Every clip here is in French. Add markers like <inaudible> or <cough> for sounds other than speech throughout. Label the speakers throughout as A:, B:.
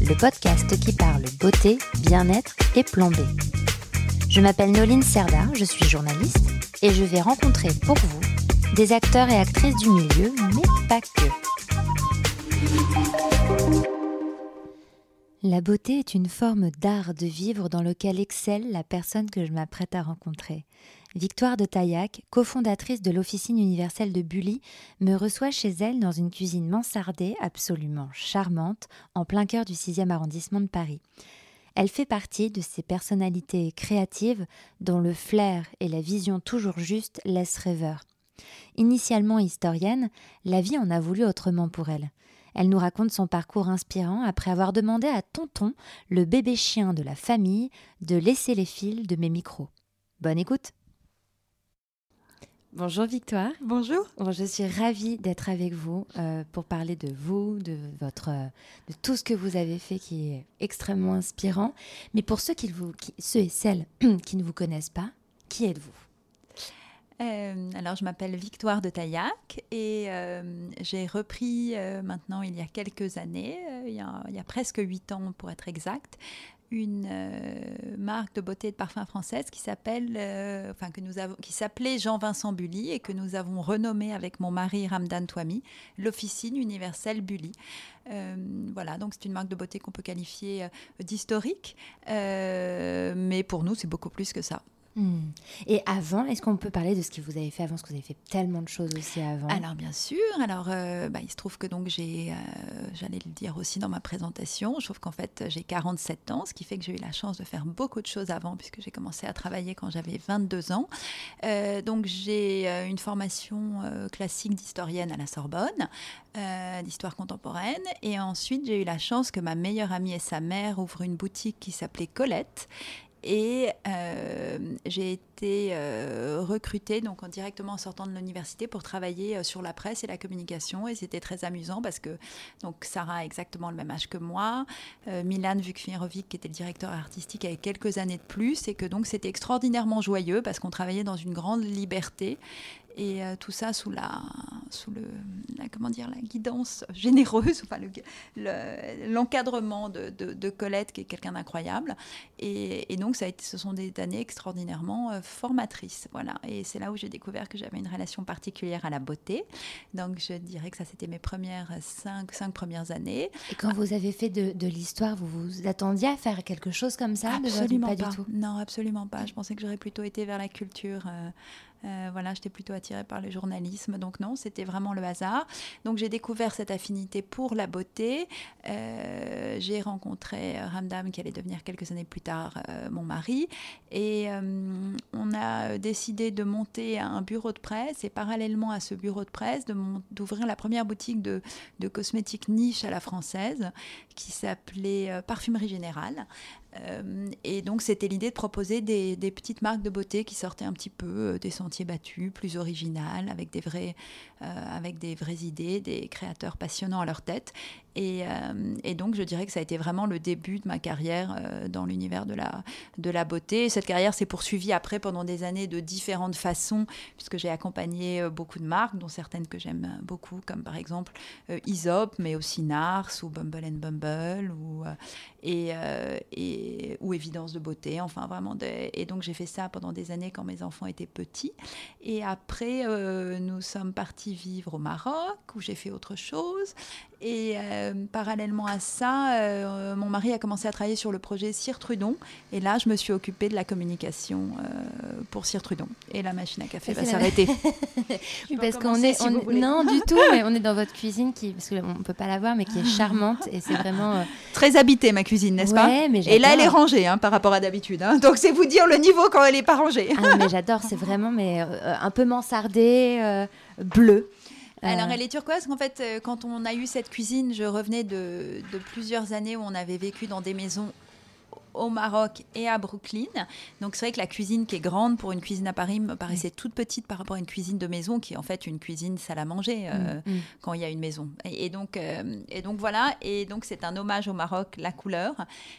A: le podcast qui parle beauté, bien-être et plan B. Je m'appelle Noline Serda, je suis journaliste et je vais rencontrer pour vous des acteurs et actrices du milieu, mais pas que. La beauté est une forme d'art de vivre dans lequel excelle la personne que je m'apprête à rencontrer. Victoire de Taillac, cofondatrice de l'Officine universelle de Bully, me reçoit chez elle dans une cuisine mansardée absolument charmante, en plein cœur du 6e arrondissement de Paris. Elle fait partie de ces personnalités créatives dont le flair et la vision toujours juste laissent rêveur. Initialement historienne, la vie en a voulu autrement pour elle. Elle nous raconte son parcours inspirant après avoir demandé à Tonton, le bébé chien de la famille, de laisser les fils de mes micros. Bonne écoute Bonjour Victoire.
B: Bonjour.
A: je suis ravie d'être avec vous euh, pour parler de vous, de votre, euh, de tout ce que vous avez fait qui est extrêmement inspirant. Mais pour ceux, qui vous, ceux et celles <clears throat> qui ne vous connaissent pas, qui êtes-vous?
B: Euh, alors, je m'appelle Victoire de Taillac et j'ai repris maintenant, il y a quelques années, il y a, il, y a, presque huit ans pour être exact, une euh, marque de beauté et de parfum française qui s'appelle, euh, enfin que nous avons, qui s'appelait Jean-Vincent Bully et que nous avons renommé avec mon mari Ramdan Touami l'Officine universelle Bully. Euh, voilà, donc c'est une marque de beauté qu'on peut qualifier d'historique, mais pour nous c'est beaucoup plus que ça.
A: Hmm. Et avant, est-ce qu'on peut parler de ce que vous avez fait avant, parce que vous avez fait tellement de choses aussi avant
B: Alors bien sûr, alors euh, bah, il se trouve que donc j'ai, euh, j'allais le dire aussi dans ma présentation, je trouve qu'en fait j'ai 47 ans, ce qui fait que j'ai eu la chance de faire beaucoup de choses avant, puisque j'ai commencé à travailler quand j'avais 22 ans. Euh, donc j'ai une formation classique d'historienne à la Sorbonne, d'histoire contemporaine, et ensuite j'ai eu la chance que ma meilleure amie et sa mère ouvrent une boutique qui s'appelait Colette et euh, j'ai été euh, recrutée donc directement en sortant de l'université pour travailler euh, sur la presse et la communication. Et c'était très amusant parce que donc Sarah a exactement le même âge que moi, Milan Vukmirovic qui était le directeur artistique avait quelques années de plus. Et que donc c'était extraordinairement joyeux parce qu'on travaillait dans une grande liberté et tout ça sous la sous le la, comment dire la guidance généreuse enfin l'encadrement de, de, Colette qui est quelqu'un d'incroyable. Et, et, donc ça a été, ce sont des années extraordinairement euh, formatrices voilà. Et c'est là où j'ai découvert que j'avais une relation particulière à la beauté. Donc je dirais que ça c'était mes premières cinq, cinq premières années.
A: Et quand vous avez fait de, de l'histoire vous vous attendiez à faire quelque chose comme ça?
B: Absolument pas, du tout? Non absolument pas. Je pensais que j'aurais plutôt été vers la culture euh, euh, voilà, j'étais plutôt attirée par le journalisme, donc non, c'était vraiment le hasard. Donc j'ai découvert cette affinité pour la beauté. Euh, j'ai rencontré Ramdam, qui allait devenir quelques années plus tard euh, mon mari, et on a décidé de monter un bureau de presse, et parallèlement à ce bureau de presse, d'ouvrir la première boutique de, de cosmétiques niche à la française, qui s'appelait Parfumerie Générale. Euh, et donc, c'était l'idée de proposer des, petites marques de beauté qui sortaient un petit peu euh, des sentiers battus, plus originales, avec des, vrais, avec des vraies idées, des créateurs passionnants à leur tête. Et, et, donc, je dirais que ça a été vraiment le début de ma carrière dans l'univers de la, beauté. Cette carrière s'est poursuivie après pendant des années de différentes façons, puisque j'ai accompagné beaucoup de marques, dont certaines que j'aime beaucoup, comme par exemple Isop, mais aussi Nars ou Bumble and Bumble, ou, et, évidence de beauté, enfin vraiment. Et donc j'ai fait ça pendant des années quand mes enfants étaient petits. Et après, euh, nous sommes partis vivre au Maroc où j'ai fait autre chose. Et euh, parallèlement à ça, euh, mon mari a commencé à travailler sur le projet Cire Trudon. Et là, je me suis occupée de la communication pour Cire Trudon. Et la machine à café va s'arrêter. <laughs>
A: parce qu'on est, non du tout, <laughs> mais on est dans votre cuisine qui, parce qu'on ne peut pas la voir, mais qui est charmante et c'est vraiment
B: très habité ma cuisine, n'est-ce pas Et là, elle est rangée hein, par rapport à d'habitude. Hein. Donc c'est vous dire le niveau quand elle n'est pas rangée.
A: Ah, mais j'adore, c'est vraiment mais euh, un peu mansardé, euh, bleu.
B: Euh. Alors, elle est turquoise. En fait, quand on a eu cette cuisine, je revenais de, de, plusieurs années où on avait vécu dans des maisons au Maroc et à Brooklyn. Donc c'est vrai que la cuisine qui est grande pour une cuisine à Paris me paraissait toute petite par rapport à une cuisine de maison qui est en fait une cuisine salle à manger euh, mm, mm. quand il y a une maison. Et, donc, euh, et donc voilà, et donc c'est un hommage au Maroc, la couleur.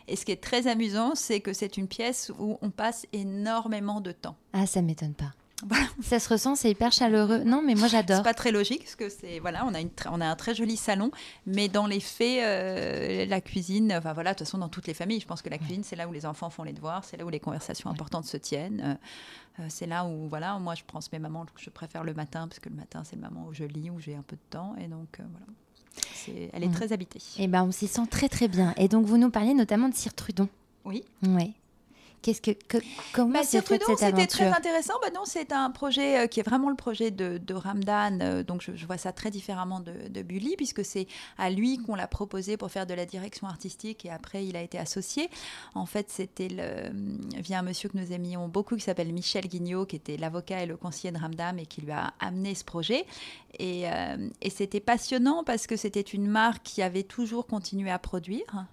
B: Et ce qui est très amusant, c'est que c'est une pièce où on passe énormément de temps.
A: Ah, ça m'étonne pas. <laughs> Ça se ressent, c'est hyper chaleureux. Non, mais moi j'adore.
B: C'est pas très logique parce que c'est voilà, on a une on a un très joli salon, mais dans les faits, euh, la cuisine, enfin voilà, de toute façon dans toutes les familles, je pense que la cuisine c'est là où les enfants font les devoirs, c'est là où les conversations importantes se tiennent. Euh, euh, c'est là où voilà, moi je pense mes mamans, je préfère le matin parce que le matin c'est le moment où je lis, où j'ai un peu de temps, et donc voilà. elle est mm. très habitée.
A: Et eh ben on s'y sent très très bien. Et donc vous nous parliez notamment de Cire Trudon.
B: Oui.
A: Oui. Qu'est-ce que, comment bah,
B: c'était très intéressant. Bah non, c'est un projet euh, qui est vraiment le projet de, de Ramdan. Euh, donc je, vois ça très différemment de, de Bully puisque c'est à lui qu'on l'a proposé pour faire de la direction artistique et après il a été associé. En fait, c'était le, via un monsieur que nous aimions beaucoup qui s'appelle Michel Guignot, qui était l'avocat et le conseiller de Ramdan et qui lui a amené ce projet. Et, euh, et c'était passionnant parce que c'était une marque qui avait toujours continué à produire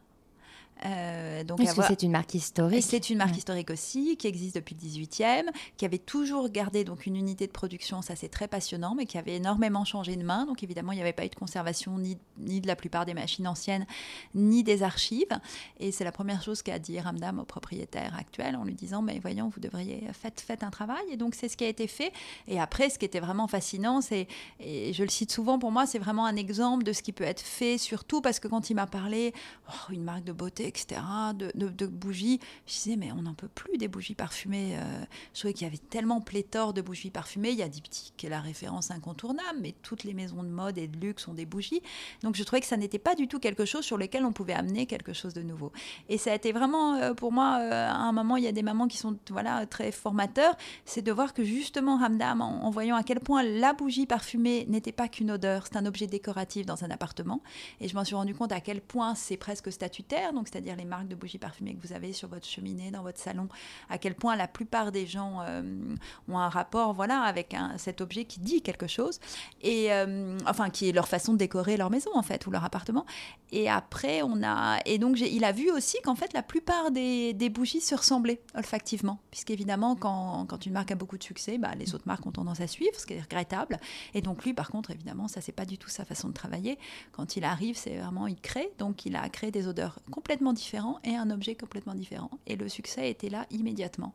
A: euh, donc Parce que c'est une marque historique.
B: C'est une marque historique aussi, qui existe depuis le 18e, qui avait toujours gardé donc une unité de production, ça c'est très passionnant, mais qui avait énormément changé de main. Donc évidemment, il n'y avait pas eu de conservation ni, ni, de la plupart des machines anciennes, ni des archives. Et c'est la première chose qu'a dit Ramdam au propriétaire actuel en lui disant, mais voyons, vous devriez, faites, faites un travail. Et donc c'est ce qui a été fait. Et après, ce qui était vraiment fascinant, c'est, et je le cite souvent pour moi, c'est vraiment un exemple de ce qui peut être fait, surtout parce que quand il m'a parlé, oh, une marque de beauté de, bougies. Je disais, mais on n'en peut plus des bougies parfumées. Euh. je trouvais qu'il y avait tellement pléthore de bougies parfumées. Il y a Diptyque, qui est la référence incontournable, mais toutes les maisons de mode et de luxe ont des bougies. Donc je trouvais que ça n'était pas du tout quelque chose sur lequel on pouvait amener quelque chose de nouveau. Et ça a été vraiment, euh, pour moi, euh, à un moment, il y a des mamans qui sont voilà, très formateurs, c'est de voir que justement, Hamdam, en, voyant à quel point la bougie parfumée n'était pas qu'une odeur, c'est un objet décoratif dans un appartement. Et je m'en suis rendu compte à quel point c'est presque statutaire, donc c'est-à-dire les marques de bougies parfumées que vous avez sur votre cheminée, dans votre salon, à quel point la plupart des gens euh, ont un rapport voilà, avec cet objet qui dit quelque chose, et euh, enfin qui est leur façon de décorer leur maison en fait, ou leur appartement. Et après, on a. Et donc, il a vu aussi qu'en fait, la plupart des, bougies se ressemblaient olfactivement, puisqu'évidemment, quand, quand une marque a beaucoup de succès, bah, les autres marques ont tendance à suivre, ce qui est regrettable. Et donc, lui, par contre, évidemment, ça, c'est pas du tout sa façon de travailler. Quand il arrive, c'est vraiment, il crée. Donc, il a créé des odeurs complètement différent et un objet complètement différent. Et le succès était là immédiatement.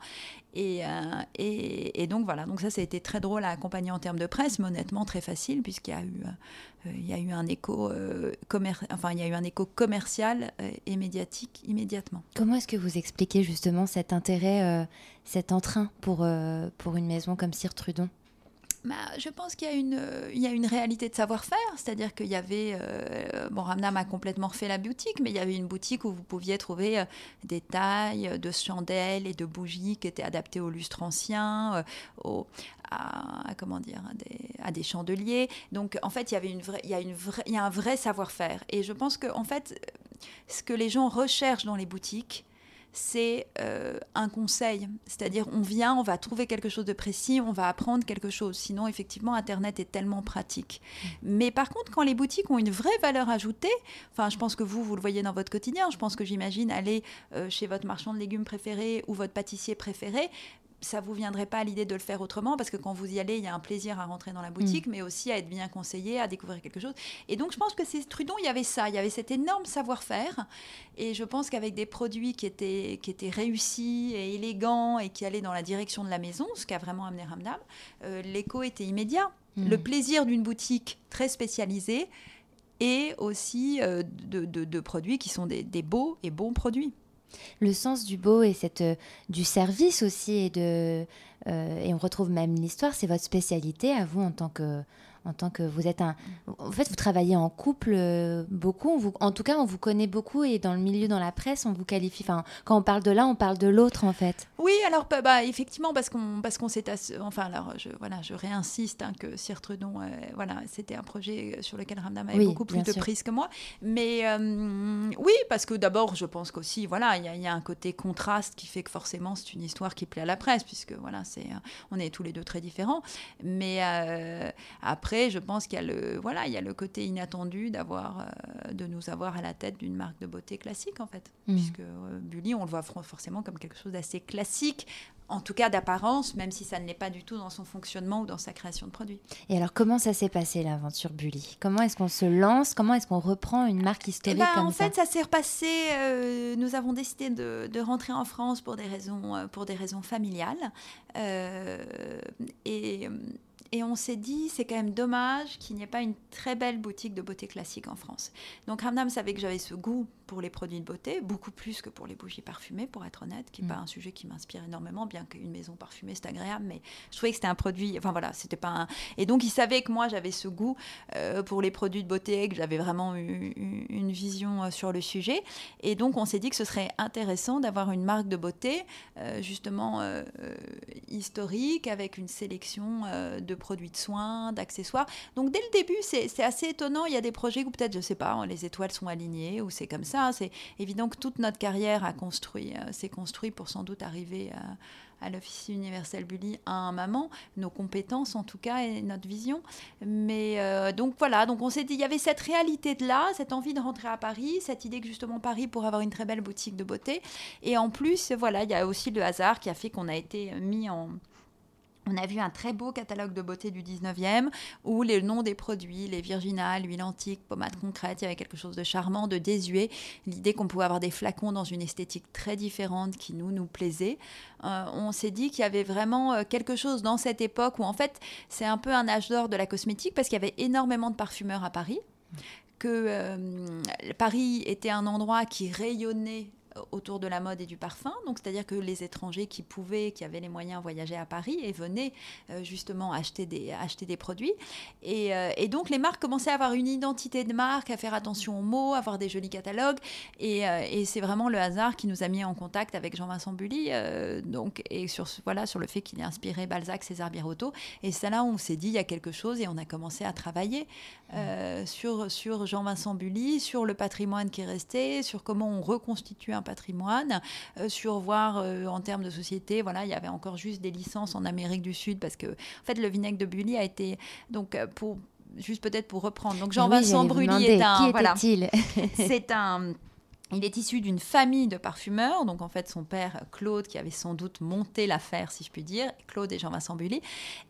B: Et, euh, et, donc voilà, donc ça, ça a été très drôle à accompagner en termes de presse, mais honnêtement très facile, puisqu'il y a eu, euh, il y a eu un écho, euh, enfin, il y a eu un écho commercial et médiatique immédiatement.
A: Comment est-ce que vous expliquez justement cet intérêt, cet entrain pour, pour une maison comme Cire Trudon
B: bah, je pense qu'il y, a une, il y a une réalité de savoir-faire, c'est-à-dire qu'il y avait, euh, bon, Ramnam a complètement refait la boutique, mais il y avait une boutique où vous pouviez trouver euh, des tailles de chandelles et de bougies qui étaient adaptées au lustre ancien, euh, à, comment dire, à des, chandeliers. Donc, en fait, il y avait il y a une vraie, il y a un vrai savoir-faire. Et je pense que, en fait, ce que les gens recherchent dans les boutiques, c'est euh, un conseil. C'est-à-dire, on vient, on va trouver quelque chose de précis, on va apprendre quelque chose. Sinon, effectivement, Internet est tellement pratique. Mm. Mais par contre, quand les boutiques ont une vraie valeur ajoutée, enfin, je pense que vous, vous le voyez dans votre quotidien, je pense que j'imagine aller euh, chez votre marchand de légumes préféré ou votre pâtissier préféré, ça vous viendrait pas à l'idée de le faire autrement parce que quand vous y allez, il y a un plaisir à rentrer dans la boutique, mm. mais aussi à être bien conseillé, à découvrir quelque chose. Et donc, je pense que c'est Trudon, il y avait ça, il y avait cet énorme savoir-faire. Et je pense qu'avec des produits qui étaient, qui étaient réussis et élégants et qui allaient dans la direction de la maison, ce qui a vraiment amené Ramdam, euh, l'écho était immédiat. Mm. Le plaisir d'une boutique très spécialisée et aussi euh, de, produits qui sont des beaux et bons produits
A: le sens du beau et cette, euh, du service aussi et de euh, et on retrouve même l'histoire c'est votre spécialité à vous en tant que en tant que vous êtes un. En fait, vous travaillez en couple euh, beaucoup. vous, en tout cas, on vous connaît beaucoup et dans le milieu, dans la presse, on vous qualifie. Enfin, quand on parle de l'un, on parle de l'autre, en fait.
B: Oui, alors bah, bah effectivement, parce qu'on parce qu'on s'est enfin alors je voilà, je réinsiste hein, que Sir Trudon, euh, voilà, c'était un projet sur lequel Ramdam avait beaucoup plus de prise que moi. Mais euh, oui, parce que d'abord, je pense qu'aussi, voilà, il y, a un côté contraste qui fait que forcément, c'est une histoire qui plaît à la presse, puisque voilà, c'est, on est tous les deux très différents. Mais après, je pense qu'il y a le, voilà, il y a le côté inattendu d'avoir, de nous avoir à la tête d'une marque de beauté classique, en fait, mmh. puisque Bully, on le voit forcément comme quelque chose d'assez classique en tout cas d'apparence, même si ça ne l'est pas du tout dans son fonctionnement ou dans sa création de produits.
A: Et alors, comment ça s'est passé l'aventure Bully? Comment est-ce qu'on se lance? Comment est-ce qu'on reprend une marque historique eh ben, comme
B: en fait, ça s'est repassé. Euh, nous avons décidé de, rentrer en France pour des raisons, euh, pour des raisons familiales. Euh, et et on s'est dit, c'est quand même dommage qu'il n'y ait pas une très belle boutique de beauté classique en France. Donc Ramdam savait que j'avais ce goût pour les produits de beauté, beaucoup plus que pour les bougies parfumées, pour être honnête, qui n'est mm. pas un sujet qui m'inspire énormément, bien qu'une maison parfumée, c'est agréable, mais je trouvais que c'était un produit, enfin voilà, c'était pas un... Et donc il savait que moi, j'avais ce goût euh, pour les produits de beauté, que j'avais vraiment eu, une vision euh, sur le sujet. Et donc on s'est dit que ce serait intéressant d'avoir une marque de beauté, euh, justement historique, avec une sélection de produits de soins, d'accessoires. Donc dès le début, c'est assez étonnant. Il y a des projets où peut-être, je sais pas, les étoiles sont alignées ou c'est comme ça. C'est évident que toute notre carrière a construit, euh, s'est construit pour sans doute arriver à, à l'Office universel Bully à un moment, nos compétences en tout cas et notre vision. Mais euh, donc voilà, donc on s'est dit, il y avait cette réalité de là, cette envie de rentrer à Paris, cette idée que justement Paris pour avoir une très belle boutique de beauté. Et en plus, voilà, il y a aussi le hasard qui a fait qu'on a été mis en on a vu un très beau catalogue de beauté du 19e où les noms des produits, les virginales, l'huile antique, pommade concrète, il y avait quelque chose de charmant, de désuet. L'idée qu'on pouvait avoir des flacons dans une esthétique très différente qui nous, nous plaisait. Euh, on s'est dit qu'il y avait vraiment euh, quelque chose dans cette époque où en fait c'est un peu un âge d'or de la cosmétique parce qu'il y avait énormément de parfumeurs à Paris que euh, Paris était un endroit qui rayonnait autour de la mode et du parfum. Donc, c'est-à-dire que les étrangers qui pouvaient, qui avaient les moyens, voyager à Paris et venaient euh, justement acheter des, acheter des produits. Euh, et, donc, les marques commençaient à avoir une identité de marque, à faire attention aux mots, à avoir des jolis catalogues. Et, euh, c'est vraiment le hasard qui nous a mis en contact avec Jean-Vincent Bully. donc, et sur, voilà, sur le fait qu'il ait inspiré Balzac, César Birotteau. Et c'est là où on s'est dit, il y a quelque chose et on a commencé à travailler sur, sur Jean-Vincent Bully, sur le patrimoine qui est resté, sur comment on reconstitue un patrimoine, euh, sur voir euh, en termes de société, voilà, il y avait encore juste des licences en Amérique du Sud parce que, en fait, le vinaigre de Bully a été, donc, euh, pour juste peut-être pour reprendre. Donc Jean-Vincent Brully est un, voilà, c'est un il est issu d'une famille de parfumeurs, donc en fait son père Claude qui avait sans doute monté l'affaire, si je puis dire, Claude et Jean-Vincent Bully.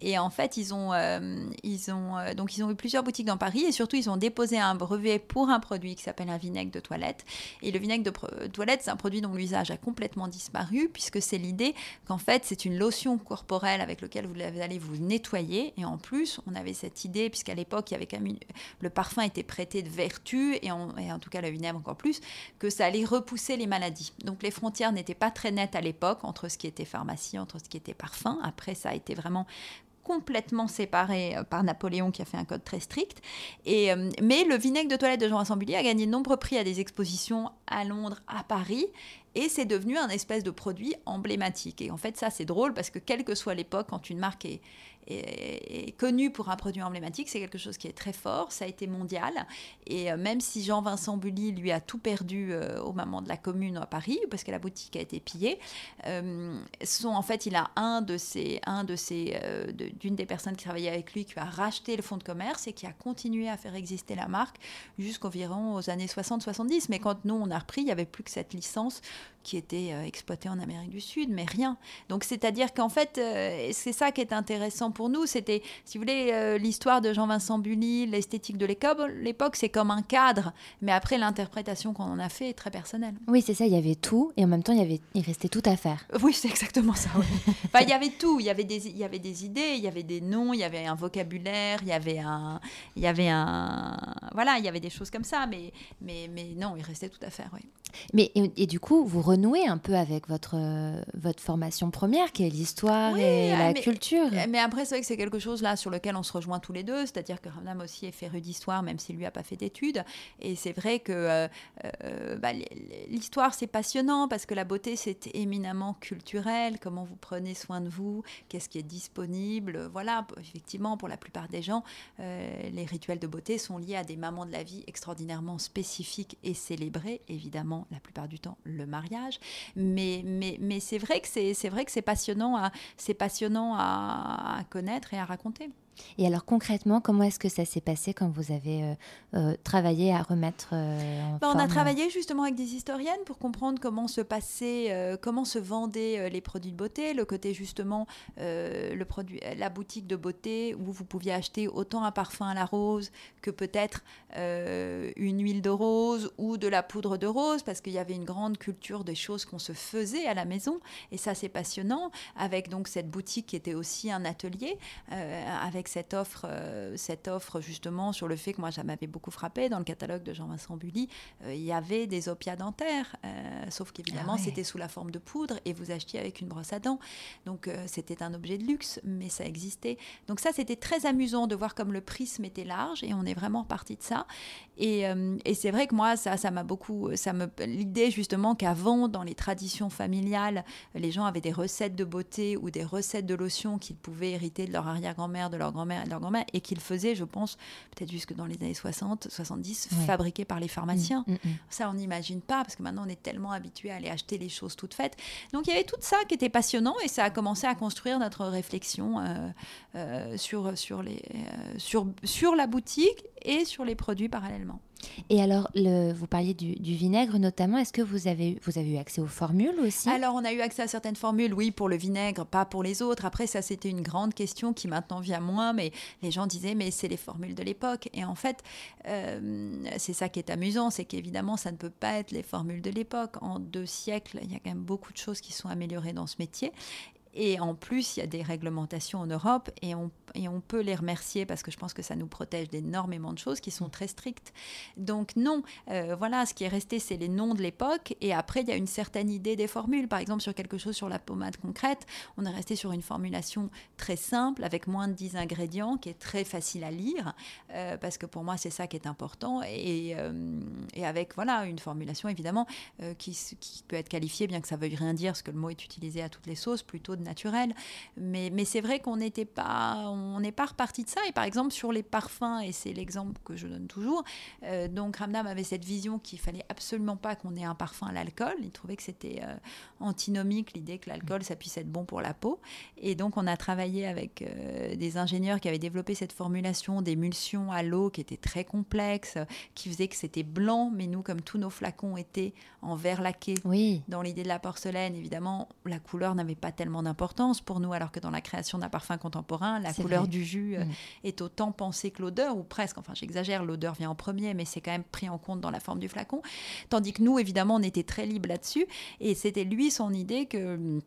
B: Et en fait ils ont, euh, ils ont euh, donc ils ont eu plusieurs boutiques dans Paris et surtout ils ont déposé un brevet pour un produit qui s'appelle un vinaigre de toilette. Et le vinaigre de toilette c'est un produit dont l'usage a complètement disparu puisque c'est l'idée qu'en fait c'est une lotion corporelle avec laquelle vous allez vous nettoyer. Et en plus on avait cette idée puisqu'à l'époque il y avait le parfum était prêté de vertu et, et en tout cas le vinaigre encore plus que ça allait repousser les maladies. Donc les frontières n'étaient pas très nettes à l'époque entre ce qui était pharmacie, entre ce qui était parfum. Après, ça a été vraiment complètement séparé euh, par Napoléon qui a fait un code très strict. Et, euh, mais le vinaigre de toilette de Jean Assembly a gagné de nombreux prix à des expositions à Londres, à Paris. Et c'est devenu un espèce de produit emblématique. Et en fait, ça, c'est drôle parce que quelle que soit l'époque, quand une marque est, est, connu pour un produit emblématique, c'est quelque chose qui est très fort, ça a été mondial. Et euh, même si Jean-Vincent Bully, lui, a tout perdu euh, au moment de la commune à Paris, parce que la boutique a été pillée, euh, son, en fait, il a un de ses, un de ses, d'une des personnes qui travaillait avec lui qui a racheté le fonds de commerce et qui a continué à faire exister la marque jusqu'environ aux années 60-70. Mais quand nous, on a repris, il n'y avait plus que cette licence qui était exploitée en Amérique du Sud, mais rien. Donc, c'est-à-dire qu'en fait, c'est ça qui est intéressant pour nous. C'était, si vous voulez, euh, l'histoire de Jean-Vincent Bully, l'esthétique de l'époque, c'est comme un cadre. Mais après, l'interprétation qu'on en a fait est très personnelle.
A: Oui, c'est ça. Il y avait tout et en même temps, il, y avait, il restait tout à faire.
B: Oui, c'est exactement ça. enfin, il y avait tout. Il y avait, des, il y avait des idées, il y avait des noms, il y avait un vocabulaire, il y avait un. Il y avait un voilà, il y avait des choses comme ça. Mais, mais, mais non, il restait tout à faire, oui.
A: Mais et, du coup, vous renouez un peu avec votre, euh, votre formation première, qui est l'histoire et la culture.
B: Mais après, c'est vrai que c'est quelque chose là sur lequel on se rejoint tous les deux, c'est-à-dire que Ramnam aussi est féru d'histoire, même s'il lui a pas fait d'études. Et c'est vrai que euh, euh, bah, l'histoire c'est passionnant parce que la beauté c'est éminemment culturel. Comment vous prenez soin de vous, qu'est-ce qui est disponible. Voilà, effectivement, pour la plupart des gens, les rituels de beauté sont liés à des moments de la vie extraordinairement spécifiques et célébrés, évidemment la plupart du temps le mariage. Mais, mais, mais c'est vrai que c'est passionnant, c'est passionnant à connaître et à raconter.
A: Et alors concrètement, comment est-ce que ça s'est passé quand vous avez euh, euh, travaillé à remettre euh, en
B: bah, On a travaillé justement avec des historiennes pour comprendre comment se passait, comment se vendaient les produits de beauté, le côté justement le produit, la boutique de beauté où vous pouviez acheter autant un parfum à la rose que peut-être une huile de rose ou de la poudre de rose, parce qu'il y avait une grande culture des choses qu'on se faisait à la maison. Et ça, c'est passionnant, avec donc cette boutique qui était aussi un atelier, avec cette offre, euh, cette offre justement sur le fait que moi, ça m'avait beaucoup frappé. Dans le catalogue de Jean-Vincent Bully, euh, il y avait des opiats dentaires, euh, sauf qu'évidemment, ah c'était sous la forme de poudre et vous achetiez avec une brosse à dents. Donc, c'était un objet de luxe, mais ça existait. Donc, ça, c'était très amusant de voir comme le prisme était large et on est vraiment parti de ça. Et, et c'est vrai que moi, ça, ça m'a beaucoup. Ça me, l'idée justement qu'avant, dans les traditions familiales, les gens avaient des recettes de beauté ou des recettes de lotion qu'ils pouvaient hériter de leur arrière-grand-mère, de leur grand-mère et leur grand-mère, et qu'ils faisaient, je pense, peut-être jusque dans les années 60, 70, fabriqués par les pharmaciens. Mm, mm, mm. Ça, on n'imagine pas, parce que maintenant, on est tellement habitué à aller acheter les choses toutes faites. Donc, il y avait tout ça qui était passionnant, et ça a commencé à construire notre réflexion euh, euh, sur, sur, les, euh, sur, sur la boutique et sur les produits parallèlement.
A: Et alors, vous parliez du, vinaigre notamment. Est-ce que vous avez, vous avez eu accès aux formules aussi?
B: Alors, on a eu accès à certaines formules, oui, pour le vinaigre, pas pour les autres. Après, ça, c'était une grande question qui maintenant vient moins, mais les gens disaient, mais c'est les formules de l'époque. Et en fait, euh, c'est ça qui est amusant, c'est qu'évidemment, ça ne peut pas être les formules de l'époque. En deux siècles, il y a quand même beaucoup de choses qui sont améliorées dans ce métier. Et en plus, il y a des réglementations en Europe et on, et on peut les remercier parce que je pense que ça nous protège d'énormément de choses qui sont très strictes. Donc non, euh, voilà, ce qui est resté, c'est les noms de l'époque. Et après, il y a une certaine idée des formules. Par exemple, sur quelque chose sur la pommade concrète, on est resté sur une formulation très simple, avec moins de 10 ingrédients, qui est très facile à lire, euh, parce que pour moi, c'est ça qui est important. Et, euh, et avec, voilà, une formulation, évidemment, qui, qui, peut être qualifiée, bien que ça veuille rien dire, parce que le mot est utilisé à toutes les sauces, plutôt de naturel. Mais, mais c'est vrai qu'on n'était pas, on n'est pas reparti de ça. Et par exemple, sur les parfums, et c'est l'exemple que je donne toujours, euh, donc Ramdam avait cette vision qu'il fallait absolument pas qu'on ait un parfum à l'alcool. Il trouvait que c'était euh, antinomique l'idée que l'alcool, ça puisse être bon pour la peau. Et donc, on a travaillé avec euh, des ingénieurs qui avaient développé cette formulation d'émulsion à l'eau qui était très complexe, qui faisait que c'était blanc, mais nous, comme tous nos flacons étaient en verre laqué,
A: oui.
B: dans l'idée de la porcelaine, évidemment, la couleur n'avait pas tellement d'importance importance pour nous, alors que dans la création d'un parfum contemporain, la couleur du jus euh, mm. est autant pensée que l'odeur, ou presque, enfin j'exagère, l'odeur vient en premier, mais c'est quand même pris en compte dans la forme du flacon. Tandis que nous, évidemment, on était très libre là-dessus, et c'était lui son idée que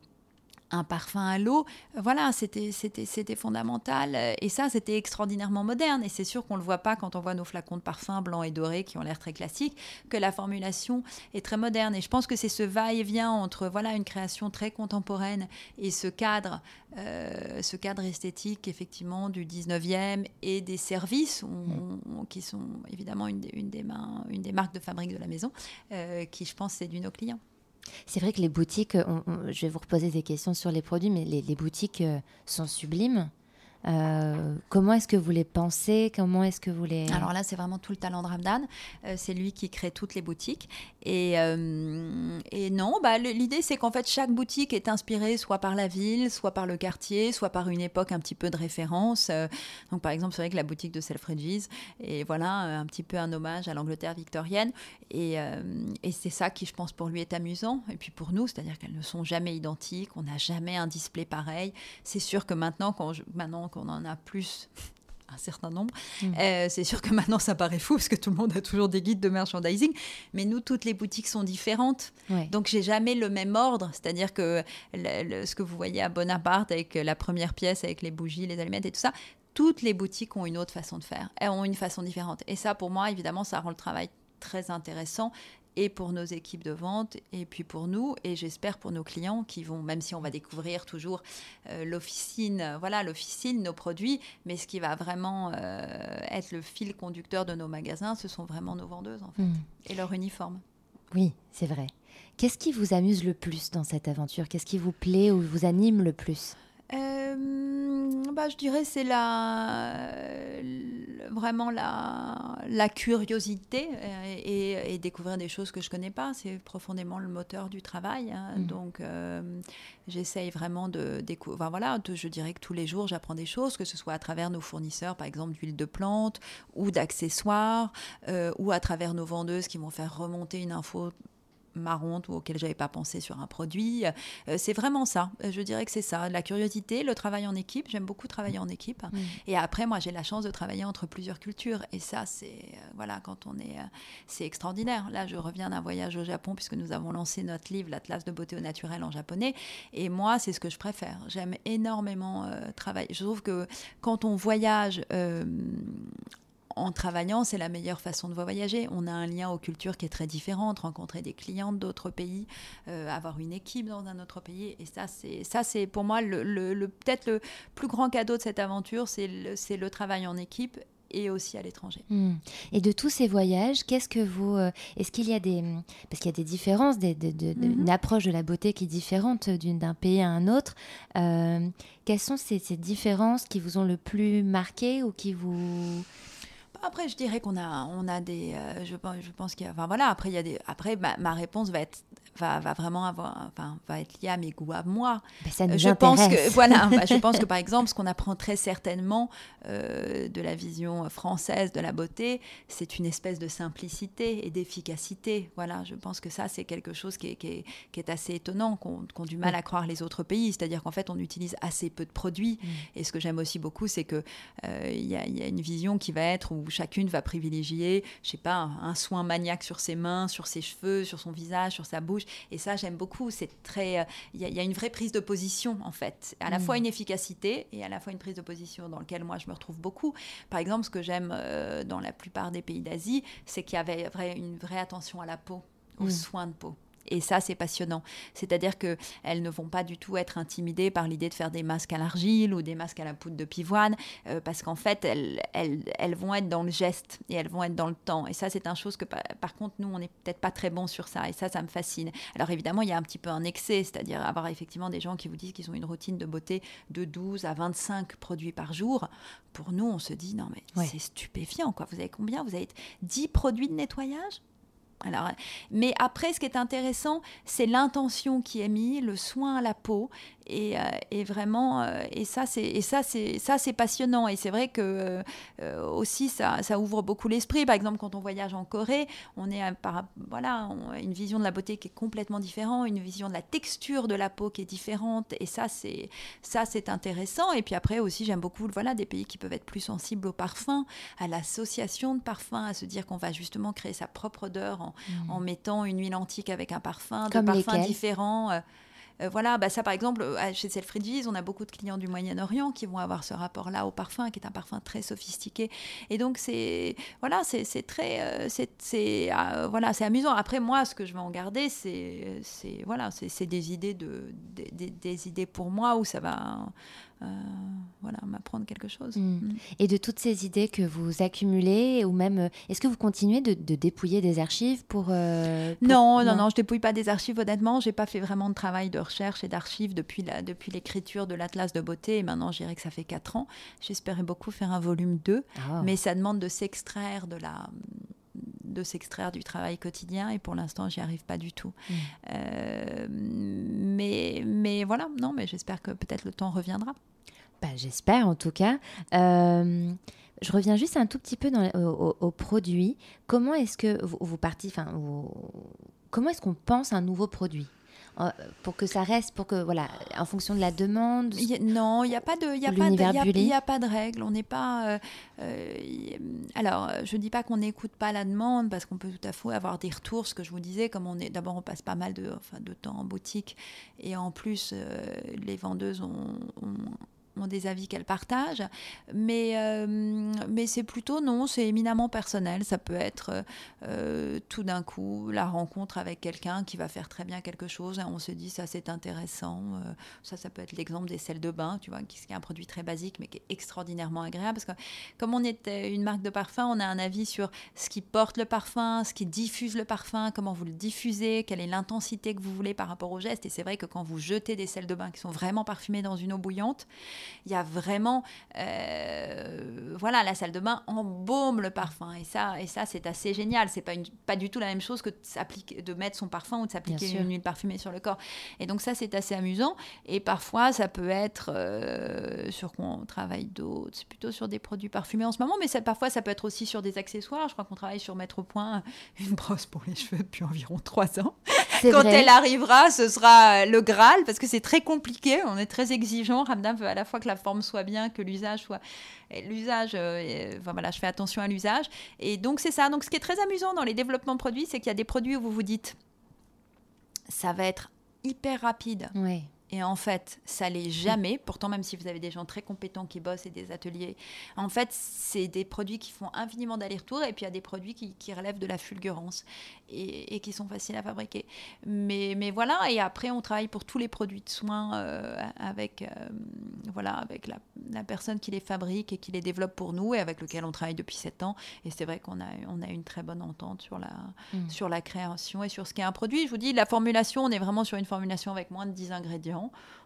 B: un parfum à l'eau, voilà, c'était c'était fondamental. Et ça, c'était extraordinairement moderne. Et c'est sûr qu'on ne le voit pas quand on voit nos flacons de parfum blancs et dorés qui ont l'air très classiques, que la formulation est très moderne. Et je pense que c'est ce va-et-vient entre voilà une création très contemporaine et ce cadre, euh, ce cadre esthétique effectivement du 19e et des services mm. qui sont évidemment une des, une des, mains, une des marques de fabrique de la maison, euh, qui je pense séduit nos clients.
A: C'est vrai que les boutiques, je vais vous reposer des questions sur les produits, mais les, boutiques euh, sont sublimes. Euh, comment est-ce que vous les pensez? Comment est-ce que vous les...
B: Alors là, c'est vraiment tout le talent de Ramdan. Euh, c'est lui qui crée toutes les boutiques. Et, euh, et non, bah, l'idée, c'est qu'en fait, chaque boutique est inspirée soit par la ville, soit par le quartier, soit par une époque un petit peu de référence. donc, par exemple, c'est vrai que la boutique de Selfridges est voilà, un petit peu un hommage à l'Angleterre victorienne. Et, et c'est ça qui, je pense, pour lui est amusant. Et puis pour nous, c'est-à-dire qu'elles ne sont jamais identiques. On n'a jamais un display pareil. C'est sûr que maintenant, quand je, maintenant qu'on en a plus un certain nombre. Mm. Euh, c'est sûr que maintenant ça paraît fou parce que tout le monde a toujours des guides de merchandising, mais nous toutes les boutiques sont différentes, donc j'ai jamais le même ordre. C'est-à-dire que ce que vous voyez à Bonaparte avec la première pièce avec les bougies, les allumettes et tout ça, toutes les boutiques ont une autre façon de faire, elles ont une façon différente. Et ça, pour moi, évidemment, ça rend le travail très intéressant et pour nos équipes de vente, et puis pour nous, et j'espère pour nos clients qui vont, même si on va découvrir toujours euh, l'officine, voilà, l'officine, nos produits, mais ce qui va vraiment euh, être le fil conducteur de nos magasins, ce sont vraiment nos vendeuses, en fait,
A: Mm.
B: et leur uniforme.
A: Oui, c'est vrai. Qu'est-ce qui vous amuse le plus dans cette aventure? Qu'est-ce qui vous plaît ou vous anime le plus?
B: Euh, bah, je dirais c'est la vraiment la, la curiosité euh, et, et découvrir des choses que je connais pas c'est profondément le moteur du travail hein.
A: Mhm.
B: donc euh, j'essaye vraiment de découvrir voilà de- je dirais que tous les jours j'apprends des choses que ce soit à travers nos fournisseurs par exemple d'huile de plante ou d'accessoires euh, ou à travers nos vendeuses qui vont faire remonter une info marrante ou auquel j'avais pas pensé sur un produit. Euh, c'est vraiment ça. Euh, Je dirais que c'est ça. La curiosité, le travail en équipe. J'aime beaucoup travailler en équipe. Et après, moi, j'ai la chance de travailler entre plusieurs cultures. Et ça, c'est euh, voilà, quand on est, euh, c'est extraordinaire. Là, je reviens d'un voyage au Japon puisque nous avons lancé notre livre, l'Atlas de beauté au naturel en japonais. Et moi, c'est ce que je préfère. J'aime énormément travailler. Je trouve que quand on voyage en travaillant, c'est la meilleure façon de voyager. On a un lien aux cultures qui est très différent, de rencontrer des clients d'autres pays, euh, avoir une équipe dans un autre pays. Et ça, c'est ça, c'est pour moi le, le- le- peut-être le plus grand cadeau de cette aventure, c'est le, travail en équipe et aussi à l'étranger.
A: Hmm. Et de tous ces voyages, qu'est-ce que vous... euh, Est-ce qu'il y a des... Parce qu'il y a des différences, des, de- de- de-
B: Mhm.
A: une approche de la beauté qui est différente d'une- d'un pays à un autre. Euh, quelles sont ces, ces différences qui vous ont le plus marqué ou qui vous...
B: Après, je dirais qu'on a, on a des, euh, je, pense- je pense qu'il y a, enfin voilà, après il y a des, après ma, ma réponse va être, va, va vraiment avoir, enfin, va être liée à mes goûts à moi.
A: Ben, ça nous
B: je pense que voilà, <laughs> bah, je pense que par exemple, ce qu'on apprend très certainement euh, de la vision française de la beauté, c'est une espèce de simplicité et d'efficacité. Voilà, je pense que ça, c'est quelque chose qui est, qui est, qui est assez étonnant, qu'on qu'ont du mal à croire les autres pays. C'est-à-dire qu'en fait, on utilise assez peu de produits.
A: Mm.
B: Et ce que j'aime aussi beaucoup, c'est que euh, il y, a- il y a une vision qui va être où chacune va privilégier, je sais pas, un, soin maniaque sur ses mains, sur ses cheveux, sur son visage, sur sa bouche. Et ça, j'aime beaucoup. C'est très, euh, il y, a- il y a une vraie prise de position en fait, à la
A: Mm.
B: fois une efficacité et à la fois une prise de position dans laquelle moi je me retrouve beaucoup. Par exemple, ce que j'aime euh, dans la plupart des pays d'Asie, c'est qu'il y avait une vraie attention à la peau, aux
A: Mm.
B: soins de peau. Et ça, c'est passionnant. C'est-à-dire qu'elles ne vont pas du tout être intimidées par l'idée de faire des masques à l'argile ou des masques à la poudre de pivoine, euh, parce qu'en fait, elles, elles, elles vont être dans le geste et elles vont être dans le temps. Et ça, c'est un chose que, par, contre, nous, on n'est peut-être pas très bon sur ça. Et ça, ça me fascine. Alors, évidemment, il y a un petit peu un excès, c'est-à-dire avoir effectivement des gens qui vous disent qu'ils ont une routine de beauté de 12 à 25 produits par jour. Pour nous, on se dit, non, mais
A: Ouais.
B: c'est stupéfiant, quoi. Vous avez combien? Vous avez 10 produits de nettoyage? Alors, mais après, ce qui est intéressant, c'est l'intention qui est mise, le soin à la peau, et, euh, et vraiment, euh, et ça, c'est et ça, c'est ça, c'est passionnant. Et c'est vrai que euh, aussi, ça, ça ouvre beaucoup l'esprit. Par exemple, quand on voyage en Corée, on est à- par, voilà, on a une vision de la beauté qui est complètement différente, une vision de la texture de la peau qui est différente. Et ça, c'est ça, c'est intéressant. Et puis après aussi, j'aime beaucoup, voilà, des pays qui peuvent être plus sensibles au parfum, à l'association de parfums, à se dire qu'on va justement créer sa propre odeur en, en mettant une huile antique avec un parfum,
A: Comme
B: parfums
A: lesquels?
B: différents. euh, euh, voilà, bah ça par exemple, euh, chez Selfridges, on a beaucoup de clients du Moyen-Orient qui vont avoir ce rapport-là au parfum, qui est un parfum très sophistiqué. Et donc c'est voilà, c'est très, euh, c'est euh, voilà, c'est amusant. Après moi, ce que je vais en garder, c'est voilà, c'est des idées de des- des idées pour moi où ça va euh, voilà m'apprendre quelque chose.
A: Mm.
B: Mm.
A: Et de toutes ces idées que vous accumulez, ou même, euh, est-ce que vous continuez de, de dépouiller des archives pour... euh, pour-
B: Non, non, non, je dépouille pas des archives, honnêtement. J'ai pas fait vraiment de travail de recherche et d'archives depuis la- depuis l'écriture de l'Atlas de beauté. Et maintenant, je dirais que ça fait 4 ans. J'espérais beaucoup faire un volume 2,
A: Ah.
B: mais ça demande de s'extraire de la de s'extraire du travail quotidien et pour l'instant j'y arrive pas du tout
A: Mm.
B: Euh, mais mais voilà non mais j'espère que peut-être le temps reviendra
A: Bah, J'espère en tout cas. Euh, je reviens juste un tout petit peu dans, au, au- au produit. Comment est-ce que vous, vous partez, enfin, comment est-ce qu'on pense un nouveau produit? Euh, pour que ça reste, pour que voilà, en fonction de la demande.
B: Il y a- non, il n'y a pas de, il y a pas de, y a- y a pas de règle. On n'est pas. euh, euh, alors, je dis pas qu'on n'écoute pas la demande parce qu'on peut tout à fait avoir des retours. Ce que je vous disais, comme on est, d'abord, on passe pas mal de, enfin, de temps en boutique et en plus, euh, les vendeuses ont, ont ont des avis qu'elles partagent. Mais, euh, mais c'est plutôt non, c'est éminemment personnel. Ça peut être euh, tout d'un coup la rencontre avec quelqu'un qui va faire très bien quelque chose et on se dit ça c'est intéressant. Euh, ça, ça peut être l'exemple des sels de bain, tu vois, qui, est un produit très basique mais qui est extraordinairement agréable. Parce que comme on est une marque de parfum, on a un avis sur ce qui porte le parfum, ce qui diffuse le parfum, comment vous le diffusez, quelle est l'intensité que vous voulez par rapport au geste. Et c'est vrai que quand vous jetez des sels de bain qui sont vraiment parfumés dans une eau bouillante, il y a vraiment, euh, voilà, la salle de bain embaume le parfum. Et ça, et ça c'est assez génial. C'est pas, pas du tout la même chose que de, de mettre son parfum ou de s'appliquer une huile parfumée sur le corps. Et donc ça, c'est assez amusant. Et parfois, ça peut être euh, sur quoi on travaille d'autres. C'est plutôt sur des produits parfumés en ce moment, mais ça, parfois, ça peut être aussi sur des accessoires. Je crois qu'on travaille sur mettre au point une brosse pour les cheveux depuis environ trois ans. Quand elle arrivera, ce sera le Graal, parce que c'est très compliqué. On est très exigeant. Ramdam veut à la fois que la forme soit bien, que l'usage soit. L'usage, euh, voilà, je fais attention à l'usage. Et donc, c'est ça. Donc, ce qui est très amusant dans les développements de produits, c'est qu'il y a des produits où vous vous dites, ça va être hyper rapide.
A: Oui.
B: Et en fait, ça l'est jamais. Pourtant, même si vous avez des gens très compétents qui bossent et des ateliers, en fait, c'est des produits qui font infiniment d'aller-retour. Et puis, il y a des produits qui, qui relèvent de la fulgurance et, qui sont faciles à fabriquer. Mais, mais, voilà. Et après, on travaille pour tous les produits de soins euh, avec, euh, voilà, avec la, la, personne qui les fabrique et qui les développe pour nous et avec lequel on travaille depuis 7 ans. Et c'est vrai qu'on a, on a une très bonne entente sur la, mm. sur la création et sur ce qu'est un produit. Je vous dis, la formulation, on est vraiment sur une formulation avec moins de 10 ingrédients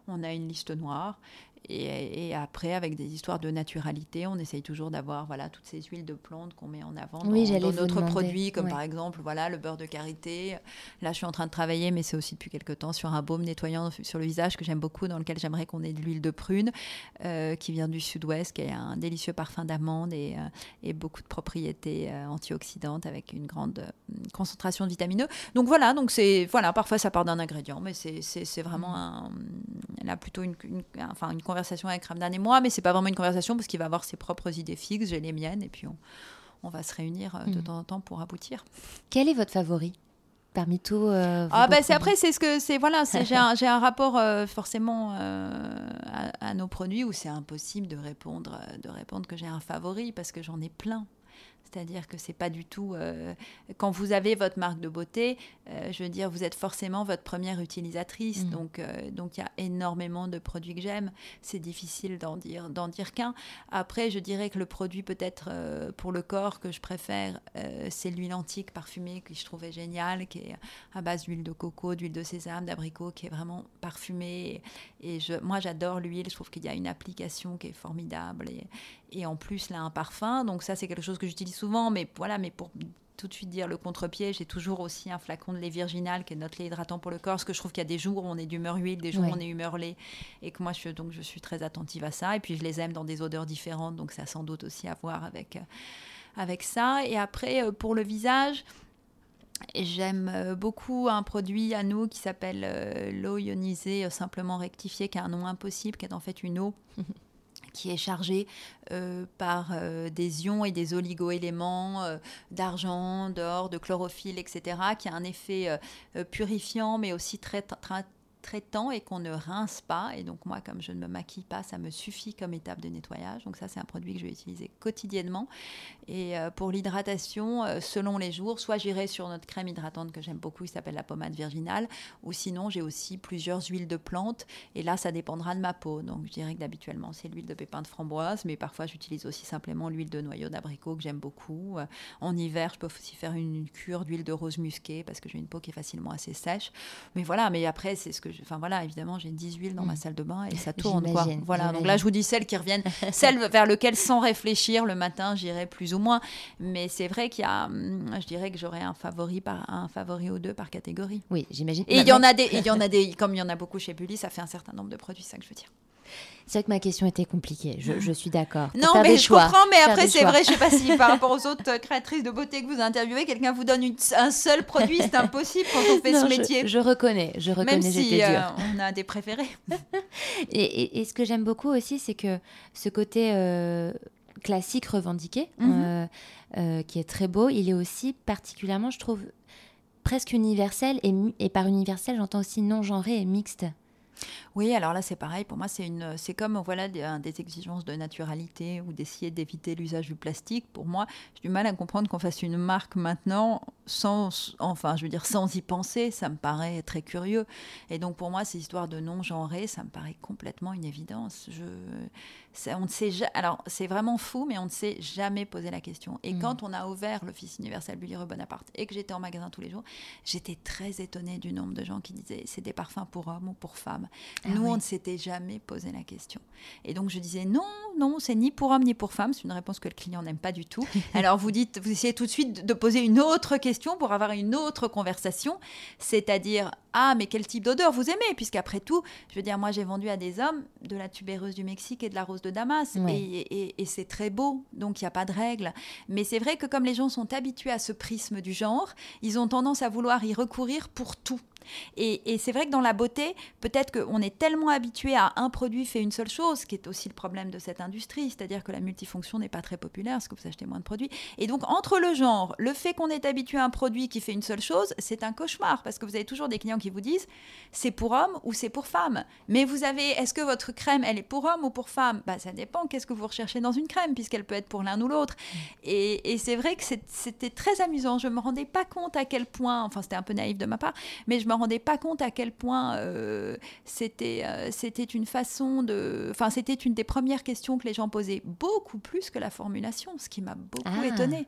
B: on a une liste noire et, après, avec des histoires de naturalité, on essaye toujours d'avoir voilà, toutes ces huiles de plantes qu'on met en avant dans, dans notre produit, comme par exemple voilà, le beurre de karité. Là, je suis en train de travailler, mais c'est aussi depuis quelques temps, sur un baume nettoyant sur le visage que j'aime beaucoup, dans lequel j'aimerais qu'on ait de l'huile de prune, euh, qui vient du sud-ouest, qui a un délicieux parfum d'amande et, euh, beaucoup de propriétés euh, antioxydantes avec une grande concentration de vitamine E. Donc voilà, donc c'est voilà, parfois ça part d'un ingrédient, mais c'est vraiment mmh. un, là plutôt une, une, enfin, une conversation avec Ramdan et moi, mais c'est pas vraiment une conversation parce qu'il va avoir ses propres idées fixes, j'ai les miennes, et puis on, on va se réunir euh, de mm. temps en temps pour aboutir.
A: Quel est votre favori parmi tous euh,
B: ah ben c'est après c'est ce que c'est voilà j'ai un, <laughs> un, rapport euh, forcément à, à, nos produits où c'est impossible de répondre de répondre que j'ai un favori parce que j'en ai plein c'est-à-dire que c'est pas du tout. Euh, quand vous avez votre marque de beauté, euh, je veux dire, vous êtes forcément votre première utilisatrice. Mm. Donc, euh, donc il y a énormément de produits que j'aime. C'est difficile d'en dire, d'en dire qu'un. Après, je dirais que le produit peut-être pour le corps que je préfère, c'est l'huile antique parfumée que je trouvais géniale, qui est à base d'huile de coco, d'huile de sésame, d'abricot, qui est vraiment parfumée. Et, je, moi, j'adore l'huile. Je trouve qu'il y a une application qui est formidable. Et, et en plus, là, un parfum. Donc ça, c'est quelque chose que j'utilise souvent. Mais voilà, mais pour tout de suite dire le contre-pied, j'ai toujours aussi un flacon de lait virginal qui est notre lait hydratant pour le corps, parce que je trouve qu'il y a des jours où on est d'humeur huile, des jours où on est humeur lait, et que moi je, donc je suis très attentive à ça, et puis je les aime dans des odeurs différentes, donc ça a sans doute aussi à voir avec, euh, avec ça. Et après, euh, pour le visage, J'aime euh, beaucoup un produit à nous qui s'appelle l'eau ionisée simplement rectifiée, qui a un nom impossible, qui est en fait une eau <laughs> qui est chargé euh, par euh, des ions et des oligoéléments euh, d'argent, d'or, de chlorophylle, etc., qui a un effet purifiant, mais aussi très, très, traitant et qu'on ne rince pas. Et donc moi, comme je ne me maquille pas, ça me suffit comme étape de nettoyage. Donc ça, c'est un produit que je vais utiliser quotidiennement. Et euh, pour l'hydratation, euh, selon les jours, soit j'irai sur notre crème hydratante que j'aime beaucoup, qui s'appelle la pommade virginale, ou sinon j'ai aussi plusieurs huiles de plantes. Et là, ça dépendra de ma peau. Donc je dirais que d'habituellement, c'est l'huile de pépin de framboise, mais parfois j'utilise aussi simplement l'huile de noyau d'abricot que j'aime beaucoup. Euh, en hiver, je peux aussi faire une cure d'huile de rose musquée parce que j'ai une peau qui est facilement assez sèche. Mais voilà, mais après, c'est ce que Enfin voilà, évidemment, j'ai 10 huiles dans ma mm. salle de bain et ça tourne. Quoi. Voilà, donc là, je vous dis celles qui reviennent, <laughs> celles vers lesquelles, sans réfléchir, le matin, j'irai plus ou moins. Mais c'est vrai qu'il y a, hum, je dirais que j'aurais un favori, par, un favori ou deux par catégorie.
A: Oui, j'imagine.
B: Et il y en a des, il y en a des, comme il y en a beaucoup chez Bully, ça fait un certain nombre de produits, c'est ça que je veux dire.
A: C'est vrai que ma question était compliquée, je, suis d'accord.
B: Non, mais je comprends, mais après, c'est vrai, je sais pas si par rapport <laughs> aux autres créatrices de beauté que vous interviewez, quelqu'un vous donne un seul produit, c'est impossible quand on fait ce métier.
A: Je, reconnais, je reconnais, Même si euh,
B: on a des préférés. <laughs>
A: et, ce que j'aime beaucoup aussi, c'est que ce côté euh, classique revendiqué, mhm. euh, qui est très beau, il est aussi particulièrement, je trouve, presque universel, et, et par universel, j'entends aussi non genré et mixte.
B: Oui, alors là c'est pareil. Pour moi, c'est une, c'est comme voilà des, exigences de naturalité ou d'essayer d'éviter l'usage du plastique. Pour moi, j'ai du mal à comprendre qu'on fasse une marque maintenant sans, enfin, je veux dire sans y penser. Ça me paraît très curieux. Et donc pour moi, ces histoires de non genré, ça me paraît complètement une évidence. Je on ne sait alors c'est vraiment fou, mais on ne s'est jamais posé la question. Et mm. quand on a ouvert l'Office universel Bully Bonaparte et que j'étais en magasin tous les jours, j'étais très étonnée du nombre de gens qui disaient c'est des parfums pour hommes ou pour femmes. Ah Nous, on ne s'était jamais posé la question. Et donc je disais non, non, c'est ni pour hommes ni pour femmes. C'est une réponse que le client n'aime pas du tout. <laughs> alors vous dites, vous essayez tout de suite de poser une autre question pour avoir une autre conversation, c'est-à-dire ah, mais quel type d'odeur vous aimez Puisqu'après tout, je veux dire, moi j'ai vendu à des hommes de la tubéreuse du Mexique et de la rose de Damas. Et, c'est très beau, donc il n'y a pas de règle. Mais c'est vrai que comme les gens sont habitués à ce prisme du genre, ils ont tendance à vouloir y recourir pour tout. Et, c'est vrai que dans la beauté, peut-être qu'on est tellement habitué à un produit fait une seule chose, qui est aussi le problème de cette industrie, c'est-à-dire que la multifonction n'est pas très populaire, parce que vous achetez moins de produits. Et donc, entre le genre, le fait qu'on est habitué à un produit qui fait une seule chose, c'est un cauchemar, parce que vous avez toujours des clients qui vous disent, c'est pour homme ou c'est pour femme. Mais vous avez, est-ce que votre crème, elle est pour homme ou pour femme bah, Ça dépend, qu'est-ce que vous recherchez dans une crème, puisqu'elle peut être pour l'un ou l'autre? Et, et c'est vrai que c'était très amusant, je ne me rendais pas compte à quel point, enfin c'était un peu naïf de ma part, mais je me rendais pas compte à quel point euh, c'était euh, c'était une façon de. Enfin, c'était une des premières questions que les gens posaient, beaucoup plus que la formulation, ce qui m'a beaucoup ah. étonnée.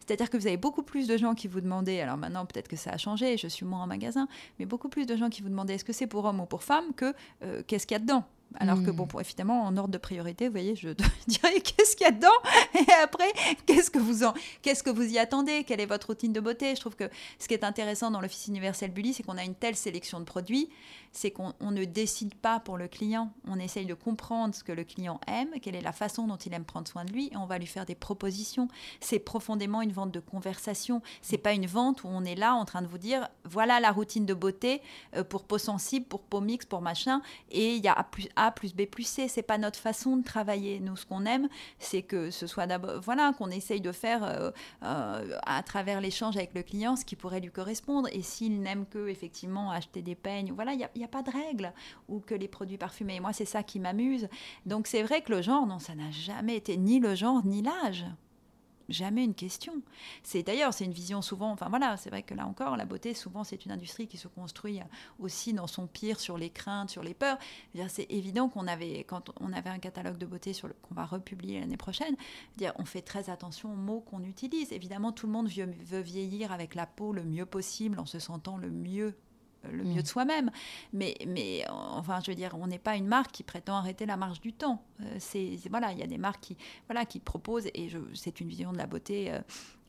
B: C'est-à-dire que vous avez beaucoup plus de gens qui vous demandaient, alors maintenant peut-être que ça a changé, je suis moins en magasin, mais beaucoup plus de gens qui vous demandaient est-ce que c'est pour homme ou pour femme que euh, qu'est-ce qu'il y a dedans? Alors que, hmm. bon, pour, évidemment, en ordre de priorité, vous voyez, je <laughs> dirais qu'est-ce qu'il y a dedans? Et après, qu'est-ce que, vous en, qu'est-ce que vous y attendez? Quelle est votre routine de beauté? Je trouve que ce qui est intéressant dans l'Office universel Bully, c'est qu'on a une telle sélection de produits, c'est qu'on ne décide pas pour le client. On essaye de comprendre ce que le client aime, quelle est la façon dont il aime prendre soin de lui, et on va lui faire des propositions. C'est profondément une vente de conversation. C'est pas une vente où on est là en train de vous dire voilà la routine de beauté euh, pour peau sensible, pour peau mixte, pour machin, et il y a plus A plus B plus C. C'est pas notre façon de travailler. Nous, ce qu'on aime, c'est que ce soit d'abord, voilà, qu'on essaye de faire euh, euh, à travers l'échange avec le client ce qui pourrait lui correspondre. Et s'il n'aime que, effectivement, acheter des peignes, voilà, il n'y a, a, pas de règle. Ou que les produits parfumés. moi, c'est ça qui m'amuse. Donc, c'est vrai que le genre, non, ça n'a jamais été ni le genre ni l'âge jamais une question. C'est d'ailleurs, c'est une vision souvent, enfin voilà, c'est vrai que là encore, la beauté, souvent, c'est une industrie qui se construit aussi dans son pire sur les craintes, sur les peurs. C'est évident qu'on avait, quand on avait un catalogue de beauté sur qu'on va republier l'année prochaine, dire, on fait très attention aux mots qu'on utilise. Évidemment, tout le monde veut vieillir avec la peau le mieux possible, en se sentant le mieux le mieux mm. de soi-même. Mais, mais enfin, je veux dire, on n'est pas une marque qui prétend arrêter la marche du temps. Euh, c'est voilà, il y a des marques qui voilà qui proposent et c'est une vision de la beauté. Euh,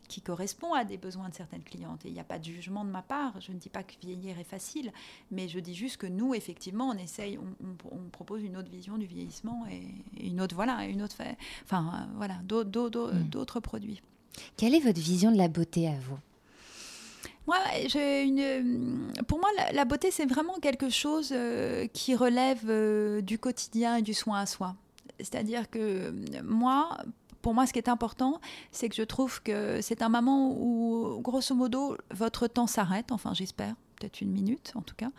B: qui correspond à des besoins de certaines clientes. Et il n'y a pas de jugement de ma part. Je ne dis pas que vieillir est facile, mais je dis juste que nous, effectivement, on essaye, on, propose une autre vision du vieillissement et, une autre, voilà, une autre, enfin, euh, voilà, mm. d'autres produits.
A: Quelle est votre vision de la beauté à vous?
B: Moi, une, pour moi, la, beauté, c'est vraiment quelque chose euh, qui relève euh, du quotidien et du soin à soi. C'est-à-dire que euh, moi, pour moi, ce qui est important, c'est que je trouve que c'est un moment où, grosso modo, votre temps s'arrête, enfin j'espère, peut-être une minute en tout cas,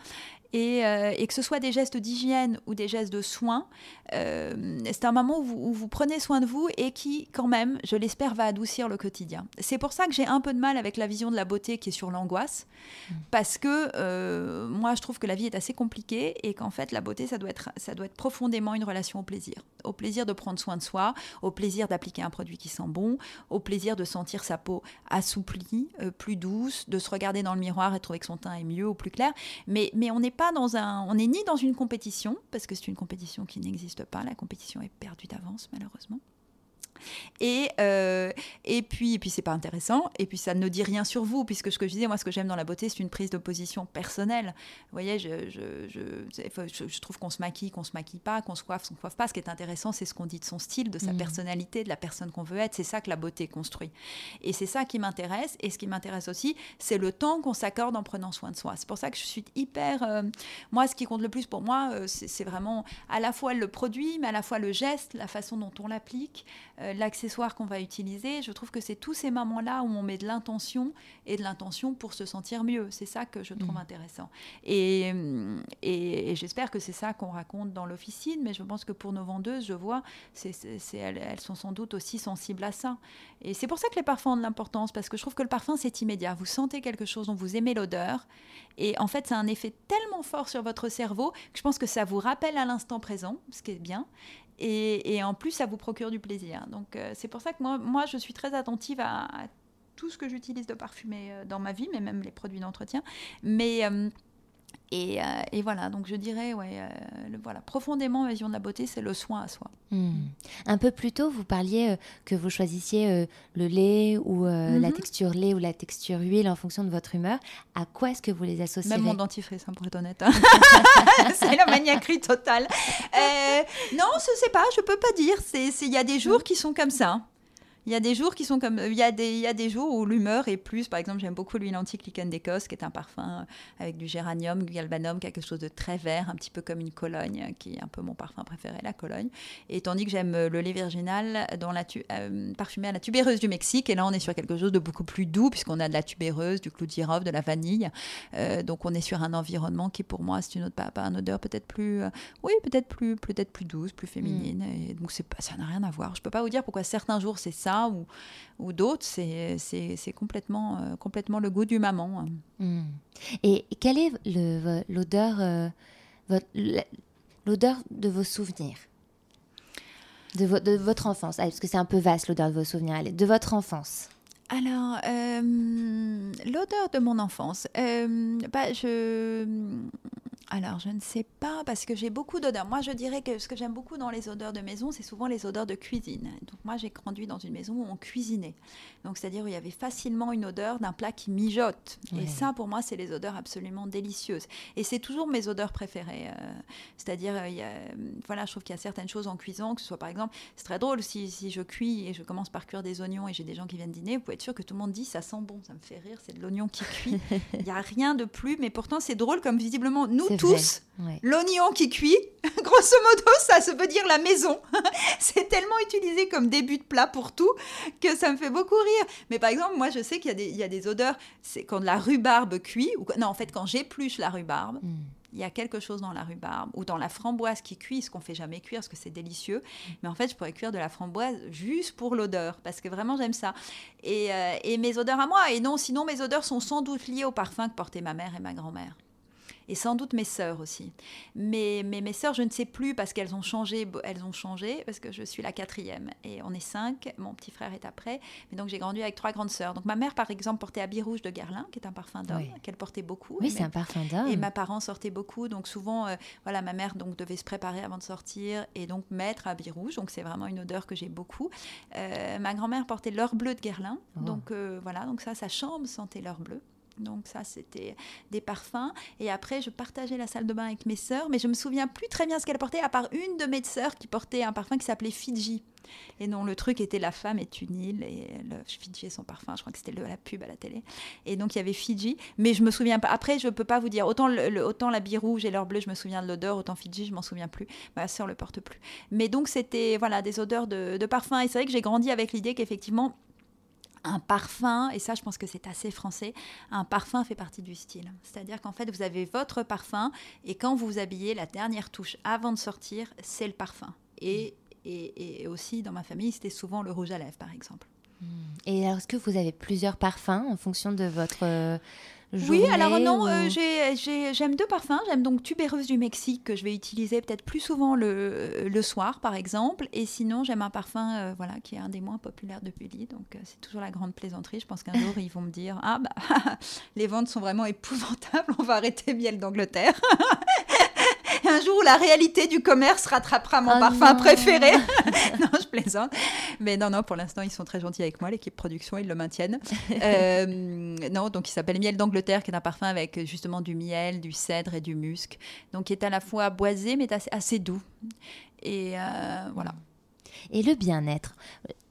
B: euh, et, que ce soit des gestes d'hygiène ou des gestes de soins, euh, c'est un moment où vous, prenez soin de vous et qui, quand même, je l'espère, va adoucir le quotidien. C'est pour ça que j'ai un peu de mal avec la vision de la beauté qui est sur l'angoisse, mmh. parce que euh, moi, je trouve que la vie est assez compliquée et qu'en fait, la beauté, ça doit, être, ça doit être profondément une relation au plaisir. Au plaisir de prendre soin de soi, au plaisir d'appliquer un produit qui sent bon, au plaisir de sentir sa peau assouplie, plus douce, de se regarder dans le miroir et trouver que son teint est mieux ou plus clair. Mais, mais on n'est dans un, on n'est ni dans une compétition parce que c'est une compétition qui n'existe pas. La compétition est perdue d'avance malheureusement. Et, euh, et puis, et puis c'est pas intéressant. Et puis, ça ne dit rien sur vous, puisque ce que je disais, moi, ce que j'aime dans la beauté, c'est une prise de position personnelle. Vous voyez, je, je, je, je trouve qu'on se maquille, qu'on se maquille pas, qu'on se coiffe, qu'on se coiffe pas. Ce qui est intéressant, c'est ce qu'on dit de son style, de sa mmh. personnalité, de la personne qu'on veut être. C'est ça que la beauté construit. Et c'est ça qui m'intéresse. Et ce qui m'intéresse aussi, c'est le temps qu'on s'accorde en prenant soin de soi. C'est pour ça que je suis hyper. Euh, moi, ce qui compte le plus pour moi, euh, c'est vraiment à la fois le produit, mais à la fois le geste, la façon dont on l'applique. L'accessoire qu'on va utiliser. Je trouve que c'est tous ces moments-là où on met de l'intention et de l'intention pour se sentir mieux. C'est ça que je trouve mmh. intéressant. Et, et, j'espère que c'est ça qu'on raconte dans l'officine, mais je pense que pour nos vendeuses, je vois, c'est, elles, elles, sont sans doute aussi sensibles à ça. Et c'est pour ça que les parfums ont de l'importance, parce que je trouve que le parfum, c'est immédiat. Vous sentez quelque chose dont vous aimez l'odeur, et en fait, ça a un effet tellement fort sur votre cerveau que je pense que ça vous rappelle à l'instant présent, ce qui est bien. Et, en plus, ça vous procure du plaisir. Donc, euh, c'est pour ça que moi, je suis très attentive à, tout ce que j'utilise de parfumé euh, dans ma vie, mais même les produits d'entretien. Mais. Euh, et, voilà, donc je dirais, ouais, voilà, profondément, vision de la beauté, c'est le soin à soi.
A: Hmm. Un peu plus tôt, vous parliez que vous choisissiez le lait ou la mhm. texture lait ou la texture huile en fonction de votre humeur. À quoi est-ce que vous les associez?
B: Même mon dentifrice, hein, pour être honnête. Hein. <laughs> c'est la maniaquerie totale. non, je sais pas, je peux pas dire. Il y a des jours qui sont comme ça. Il y a des jours qui sont comme. Il y a des, il y a des jours où l'humeur est plus. Par exemple, j'aime beaucoup l'huile antique Lichen d'Écosse, qui est un parfum avec du géranium, du galbanum, quelque chose de très vert, un petit peu comme une Cologne, qui est un peu mon parfum préféré, la Cologne. Et tandis que j'aime le lait virginal dans la euh, parfumé à la tubéreuse du Mexique. Et là, on est sur quelque chose de beaucoup plus doux, puisqu'on a de la tubéreuse, du clou de girofle, de la vanille. Euh, donc, on est sur un environnement qui, pour moi, c'est une autre, pas, un odeur peut-être plus. Euh, oui, peut-être plus, peut-être plus douce, plus féminine. Mm. Et donc, c'est pas, ça n'a rien à voir. Je peux pas vous dire pourquoi certains jours c'est ça ou, ou d'autres, c'est complètement, euh, complètement le goût du maman.
A: Hmm. Et quelle est l'odeur euh, l'odeur de vos souvenirs? De, de, votre enfance? Ah, Parce que c'est un peu vaste l'odeur de vos souvenirs. Allez, de votre enfance
B: alors, euh, l'odeur de mon enfance, bah, je, alors, je ne sais pas, parce que j'ai beaucoup d'odeurs. Moi, je dirais que ce que j'aime beaucoup dans les odeurs de maison, c'est souvent les odeurs de cuisine. Donc, moi, j'ai grandi dans une maison où on cuisinait. Donc, c'est-à-dire où il y avait facilement une odeur d'un plat qui mijote. Et ça, pour moi, c'est les odeurs absolument délicieuses. Et c'est toujours mes odeurs préférées. Euh, c'est-à-dire, euh, voilà, je trouve qu'il y a certaines choses en cuisant, que ce soit par exemple, c'est très drôle, si, si je cuis et je commence par cuire des oignons et j'ai des gens qui viennent dîner, vous pouvez être sûr que tout le monde dit ça sent bon. Ça me fait rire, c'est de l'oignon qui cuit. <laughs> Il n'y a rien de plus, mais pourtant, c'est drôle comme visiblement, nous, tous, l'oignon qui cuit, <laughs> grosso modo, ça se veut dire la maison. <laughs> c'est tellement utilisé comme début de plat pour tout que ça me fait beaucoup rire. Mais par exemple, moi, je sais qu'il y, a des odeurs, c'est quand la rhubarbe cuit, ou non, en fait, quand j'épluche la rhubarbe, hmm. il y a quelque chose dans la rhubarbe ou dans la framboise qui cuit, ce qu'on fait jamais cuire parce que c'est délicieux. Mais en fait, je pourrais cuire de la framboise juste pour l'odeur parce que vraiment j'aime ça. Et, euh, et, mes odeurs à moi. Et non, sinon mes odeurs sont sans doute liées au parfum que portaient ma mère et ma grand-mère et sans doute mes sœurs aussi. Mais, mais mes sœurs, je ne sais plus parce qu'elles ont changé, elles ont changé parce que je suis la quatrième et on est cinq. Mon petit frère est après, mais donc j'ai grandi avec trois grandes sœurs. Donc ma mère, par exemple, portait Habit Rouge de Guerlain, qui est un parfum d'homme qu'elle portait beaucoup.
A: Oui, c'est un parfum d'homme.
B: Et ma parents sortaient beaucoup, donc souvent, euh, voilà, ma mère donc devait se préparer avant de sortir et donc mettre Habit Rouge. Donc c'est vraiment une odeur que j'ai beaucoup. Euh, ma grand-mère portait l'or bleu de Guerlain, oh. donc euh, voilà, donc ça, sa chambre sentait l'or bleu. Donc ça, c'était des parfums. Et après, je partageais la salle de bain avec mes sœurs, mais je me souviens plus très bien ce qu'elle portait, à part une de mes sœurs qui portait un parfum qui s'appelait Fidji. Et non, le truc était La femme est une île, et le, Fidji est son parfum, je crois que c'était la pub à la télé. Et donc il y avait Fidji, mais je me souviens pas. Après, je peux pas vous dire, autant, le, bille rouge et l'or bleu, je me souviens de l'odeur, autant Fidji, je m'en souviens plus. Ma sœur le porte plus. Mais donc c'était voilà des odeurs de, de parfum. Et c'est vrai que j'ai grandi avec l'idée qu'effectivement, un parfum, et ça je pense que c'est assez français, un parfum fait partie du style. C'est-à-dire qu'en fait vous avez votre parfum et quand vous vous habillez, la dernière touche avant de sortir, c'est le parfum. Et, et, aussi dans ma famille, c'était souvent le rouge à lèvres par exemple.
A: Et alors est-ce que vous avez plusieurs parfums en fonction de votre
B: oui, alors non, euh, j'aime deux parfums. J'aime donc Tubéreuse du Mexique que je vais utiliser peut-être plus souvent le, le, soir, par exemple. Et sinon, j'aime un parfum euh, voilà, qui est un des moins populaires de Bully. Donc, euh, c'est toujours la grande plaisanterie. Je pense qu'un jour, <laughs> ils vont me dire Ah, bah, <laughs> les ventes sont vraiment épouvantables. On va arrêter miel d'Angleterre. <laughs> un jour où la réalité du commerce rattrapera mon oh parfum préféré. <laughs> <laughs> non, je plaisante. Mais non, non, pour l'instant, ils sont très gentils avec moi, l'équipe production, ils le maintiennent. Euh, non, donc il s'appelle Miel d'Angleterre, qui est un parfum avec justement du miel, du cèdre et du musc. Donc qui est à la fois boisé, mais assez, assez doux. Et euh, voilà.
A: Et le bien-être?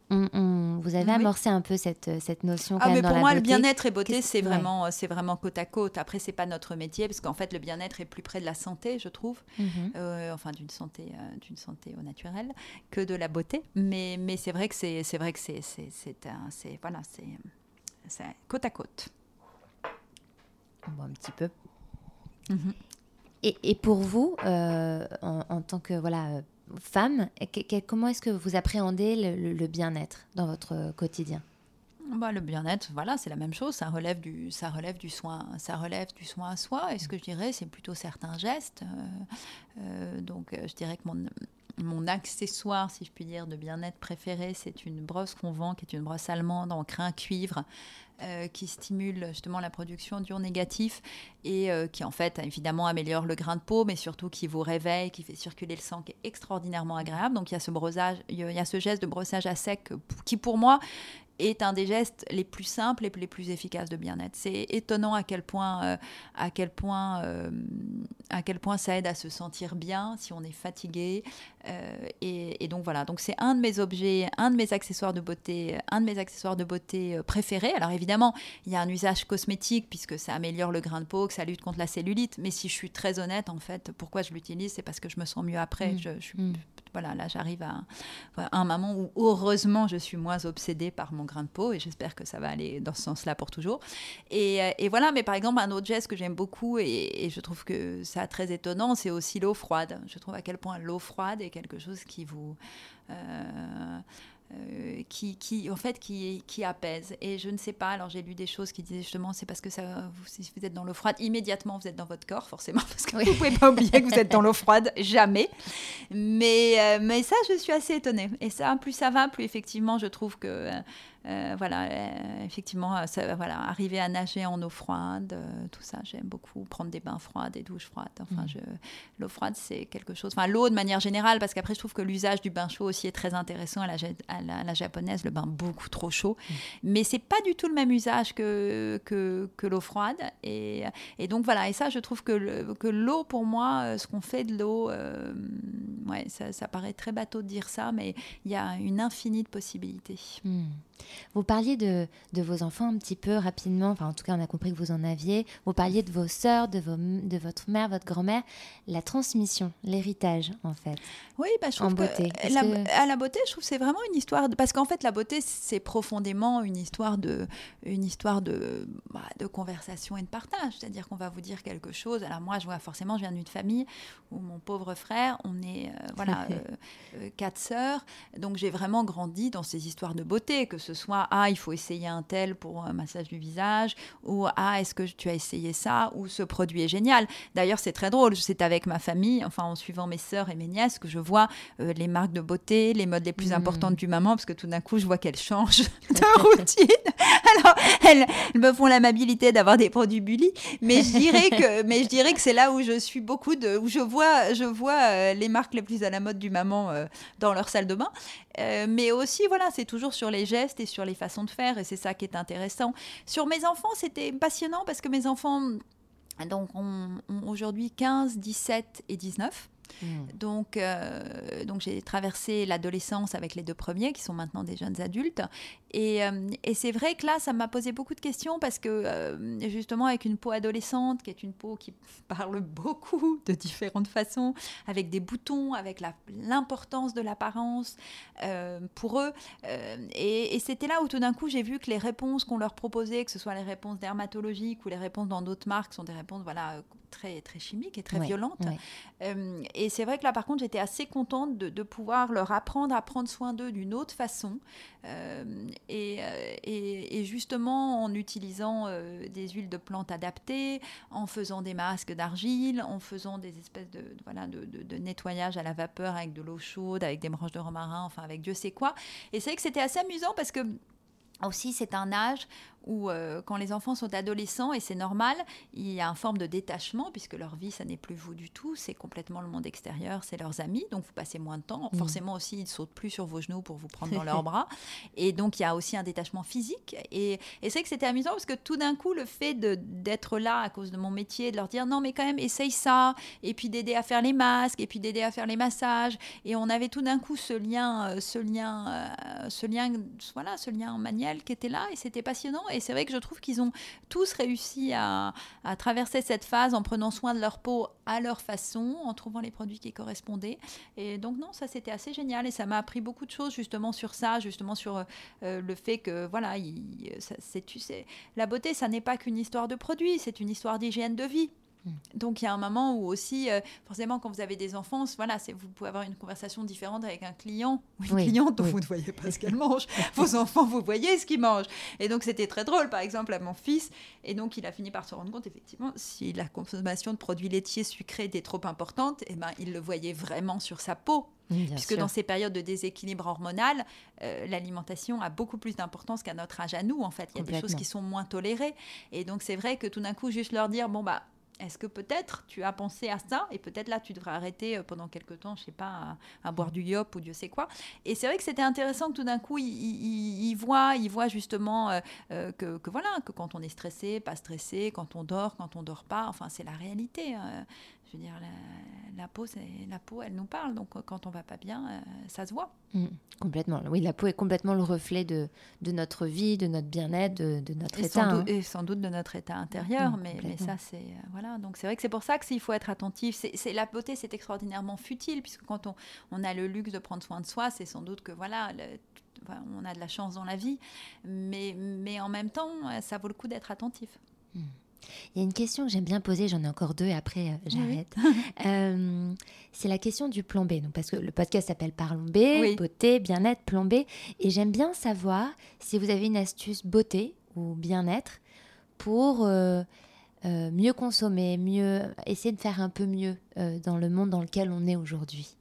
A: Vous avez amorcé un peu cette, cette notion.
B: Ah,
A: mais
B: pour
A: moi,
B: le bien-être et beauté, c'est vraiment, c'est vraiment côte à côte. Après, c'est pas notre métier parce qu'en fait, le bien-être est plus près de la santé, je trouve, mhm. euh, enfin d'une santé, euh, d'une santé au naturel, que de la beauté. Mais, mais c'est vrai que c'est, c'est vrai que c'est, c'est, c'est, voilà, c'est, côte à côte.
A: Bon, un petit peu. Mhm. et, et, pour vous, euh, en, en, tant que voilà femme, comment est-ce que vous appréhendez le, bien-être dans votre quotidien?
B: Bah, le bien-être, voilà, c'est la même chose. Ça relève du, ça relève du soin, ça relève du soin à soi. Et ce que je dirais, c'est plutôt certains gestes. Euh, euh, donc, euh, je dirais que mon, mon accessoire, si je puis dire, de bien-être préféré, c'est une brosse qu'on vend, qui est une brosse allemande en crin cuivre, euh, qui stimule justement la production d'ions négatifs et euh, qui en fait évidemment améliore le grain de peau, mais surtout qui vous réveille, qui fait circuler le sang, qui est extraordinairement agréable. Donc il ce il y a ce geste de brossage à sec qui pour moi est un des gestes les plus simples et les plus efficaces de bien-être. C'est étonnant à quel point, euh, à quel point, euh, à quel point ça aide à se sentir bien si on est fatigué. Euh, et, donc voilà. Donc c'est un de mes objets, un de mes accessoires de beauté, un de mes accessoires de beauté préférés. Alors évidemment, il y a un usage cosmétique puisque ça améliore le grain de peau, que ça lutte contre la cellulite. Mais si je suis très honnête, en fait, pourquoi je l'utilise, c'est parce que je me sens mieux après. Mmh. Je, suis mmh voilà, là j'arrive à, un moment où heureusement je suis moins obsédée par mon grain de peau et j'espère que ça va aller dans ce sens-là pour toujours. Et, euh, et, voilà, mais par exemple un autre geste que j'aime beaucoup et, je trouve que ça très étonnant, c'est aussi l'eau froide. Je trouve à quel point l'eau froide est quelque chose qui vous... Euh, euh, qui, qui, en fait, qui, qui apaise. Et je ne sais pas, alors j'ai lu des choses qui disaient justement, c'est parce que ça, vous, si vous êtes dans l'eau froide, immédiatement vous êtes dans votre corps, forcément, <laughs> parce que vous ne pouvez pas oublier que vous êtes dans l'eau froide, jamais. Mais, euh, mais ça, je suis assez étonnée. Et ça, plus ça va, plus effectivement, je trouve que euh, voilà, euh, effectivement, euh, ça, voilà, arriver à nager en eau froide, tout ça, j'aime beaucoup. Prendre des bains froids, des douches froides. Enfin, mm. l'eau froide, c'est quelque chose. Enfin, l'eau de manière générale, parce qu'après, je trouve que l'usage du bain chaud aussi est très intéressant à la, à la, japonaise, le bain beaucoup trop chaud. Mm. Mais c'est pas du tout le même usage que, que, que l'eau froide. Et, et, donc, voilà. Et ça, je trouve que, que l'eau, pour moi, ce qu'on fait de l'eau, ouais, ça, ça, paraît très bateau de dire ça, mais il y a une infinie de possibilités.
A: Mm. Vous parliez de, de, vos enfants un petit peu rapidement, enfin en tout cas on a compris que vous en aviez. Vous parliez de vos sœurs, de, vos, de votre mère, votre grand-mère. La transmission, l'héritage en fait.
B: Oui, bah, je trouve en beauté. à la beauté, je trouve que c'est vraiment une histoire, de, parce qu'en fait la beauté c'est profondément une histoire de, une histoire de, bah, de conversation et de partage. C'est-à-dire qu'on va vous dire quelque chose. Alors moi je vois forcément, je viens d'une famille où mon pauvre frère, on est euh, voilà <laughs> euh, euh, quatre sœurs, donc j'ai vraiment grandi dans ces histoires de beauté que ce soit ah il faut essayer un tel pour un massage du visage ou ah est-ce que tu as essayé ça ou ce produit est génial. D'ailleurs c'est très drôle, c'est avec ma famille, enfin en suivant mes sœurs et mes nièces que je vois euh, les marques de beauté, les modes les plus mmh. importantes du maman parce que tout d'un coup je vois qu'elles changent <laughs> de routine. Alors elles, me font l'amabilité d'avoir des produits Bully, mais je dirais que <laughs> mais je dirais que c'est là où je suis beaucoup de où je vois je vois euh, les marques les plus à la mode du maman euh, dans leur salle de bain. mais aussi voilà, c'est toujours sur les gestes et sur les façons de faire, et c'est ça qui est intéressant. Sur mes enfants, c'était passionnant parce que mes enfants donc, ont, ont aujourd'hui 15, 17 et 19. Hmm. Donc, euh, donc j'ai traversé l'adolescence avec les deux premiers, qui sont maintenant des jeunes adultes. Et, euh, et c'est vrai que là, ça m'a posé beaucoup de questions parce que euh, justement, avec une peau adolescente, qui est une peau qui <laughs> parle beaucoup de différentes façons, avec des boutons, avec l'importance de l'apparence pour eux. et, et c'était là où tout d'un coup, j'ai vu que les réponses qu'on leur proposait, que ce soit les réponses dermatologiques ou les réponses dans d'autres marques, sont des réponses voilà, très, très chimiques et très violentes. et c'est vrai que là, par contre, j'étais assez contente de, de, pouvoir leur apprendre à prendre soin d'eux d'une autre façon. Euh, et, et, justement, en utilisant euh, des huiles de plantes adaptées, en faisant des masques d'argile, en faisant des espèces de, voilà, de, de, de, nettoyage à la vapeur avec de l'eau chaude, avec des branches de romarin, enfin avec Dieu sait quoi. Et c'est vrai que c'était assez amusant parce que aussi, c'est un âge où, euh, quand les enfants sont adolescents, et c'est normal, il y a une forme de détachement, puisque leur vie, ça n'est plus vous du tout, c'est complètement le monde extérieur, c'est leurs amis, donc vous passez moins de temps.
A: Mm.
B: Forcément aussi, ils ne sautent plus sur vos genoux pour vous prendre dans leurs <laughs> bras. Et donc, il y a aussi un détachement physique. Et, et c'est vrai que c'était amusant, parce que tout d'un coup, le fait d'être là à cause de mon métier, de leur dire non, mais quand même, essaye ça, et puis d'aider à faire les masques, et puis d'aider à faire les massages. Et on avait tout d'un coup ce lien, euh, ce lien, euh, ce lien, voilà, ce lien manuel qui était là, et c'était passionnant. Et c'est vrai que je trouve qu'ils ont tous réussi à, traverser cette phase en prenant soin de leur peau à leur façon, en trouvant les produits qui correspondaient. Et donc non, ça c'était assez génial, et ça m'a appris beaucoup de choses justement sur ça, justement sur euh, le fait que voilà, il- tu sais, la beauté, ça n'est pas qu'une histoire de produits, c'est une histoire d'hygiène de vie. Donc il y a un moment où aussi, euh, forcément, quand vous avez des enfants, voilà, vous pouvez avoir une conversation différente avec un client ou une
A: Oui,
B: cliente dont
A: oui.
B: vous ne voyez pas ce qu'elle mange. <laughs> Vos enfants, vous voyez ce qu'ils mangent. Et donc c'était très drôle, par exemple, à mon fils. Et donc il a fini par se rendre compte, effectivement, si la consommation de produits laitiers sucrés était trop importante, eh ben, il le voyait vraiment sur sa peau.
A: Bien
B: Puisque
A: sûr.
B: dans ces périodes de déséquilibre hormonal, euh, l'alimentation a beaucoup plus d'importance qu'à notre âge à nous. En fait, il y a des choses qui sont moins tolérées. Et donc, c'est vrai que tout d'un coup, juste leur dire, bon, bah, est-ce que peut-être tu as pensé à ça et peut-être là tu devrais arrêter euh, pendant quelques temps, je sais pas, à, boire du yop ou Dieu sait quoi. Et c'est vrai que c'était intéressant que tout d'un coup il, voient, il voit justement euh, euh, que, que voilà que quand on est stressé, pas stressé, quand on dort, quand on dort pas, enfin c'est la réalité. euh. Je veux dire la, la peau, la peau, elle nous parle. Donc quand on va pas bien, euh, ça se voit.
A: Mm, complètement. Oui, la peau est complètement le reflet de, de notre vie, de notre bien-être, de, de notre
B: Et
A: état.
B: sans,
A: hein.
B: et sans doute de notre état intérieur,
A: Mhm,
B: mais, ça, c'est. euh, voilà, donc c'est vrai que c'est pour ça qu'il faut être attentif. C'est, la beauté, c'est extraordinairement futile, puisque quand on, on a le luxe de prendre soin de soi, c'est sans doute que, voilà, le- on a de la chance dans la vie, mais, mais en même temps, euh, ça vaut le coup d'être attentif.
A: Il y a une question que j'aime bien poser, j'en ai encore deux, après euh, j'arrête. <laughs> Euh, c'est la question du plan B. Donc, parce que le podcast s'appelle Parlons B,
B: Oui.
A: beauté, bien-être, plan B. Et j'aime bien savoir si vous avez une astuce beauté ou bien-être pour euh, mieux consommer, mieux essayer de faire un peu mieux dans le monde dans lequel on est aujourd'hui.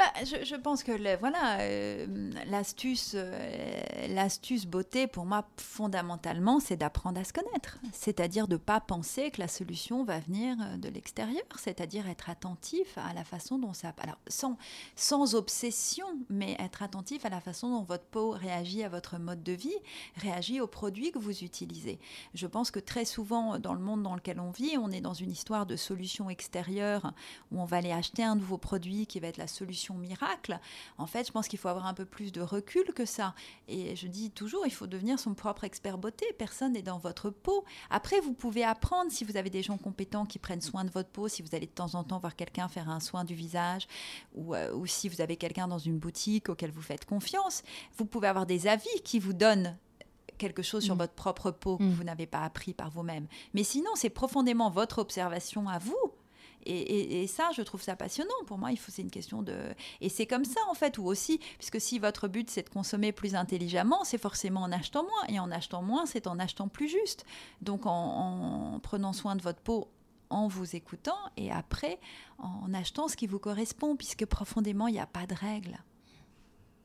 B: Bah, je, pense que voilà, euh, l'astuce, euh, l'astuce beauté pour moi fondamentalement, c'est d'apprendre à se connaître. C'est-à-dire de pas penser que la solution va venir euh, de l'extérieur. C'est-à-dire être attentif à la façon dont ça, alors sans sans obsession, mais être attentif à la façon dont votre peau réagit à votre mode de vie, réagit aux produits que vous utilisez. Je pense que très souvent dans le monde dans lequel on vit, on est dans une histoire de solution extérieure où on va aller acheter un nouveau produit qui va être la solution miracle. En fait, je pense qu'il faut avoir un peu plus de recul que ça. Et je dis toujours, il faut devenir son propre expert beauté. Personne n'est dans votre peau. Après, vous pouvez apprendre si vous avez des gens compétents qui prennent soin de votre peau, si vous allez de temps en temps voir quelqu'un faire un soin du visage, ou, euh, ou si vous avez quelqu'un dans une boutique auquel vous faites confiance. Vous pouvez avoir des avis qui vous donnent quelque chose sur
A: Mm.
B: votre propre peau que
A: Mm.
B: vous n'avez pas appris par vous-même. Mais sinon, c'est profondément votre observation à vous. Et, ça, je trouve ça passionnant. Pour moi, il faut, c'est une question de. Et c'est comme ça, en fait, ou aussi, puisque si votre but c'est de consommer plus intelligemment, c'est forcément en achetant moins. Et en achetant moins, c'est en achetant plus juste. Donc, en, en prenant soin de votre peau, en vous écoutant, et après, en achetant ce qui vous correspond, puisque profondément, il n'y a pas de règles.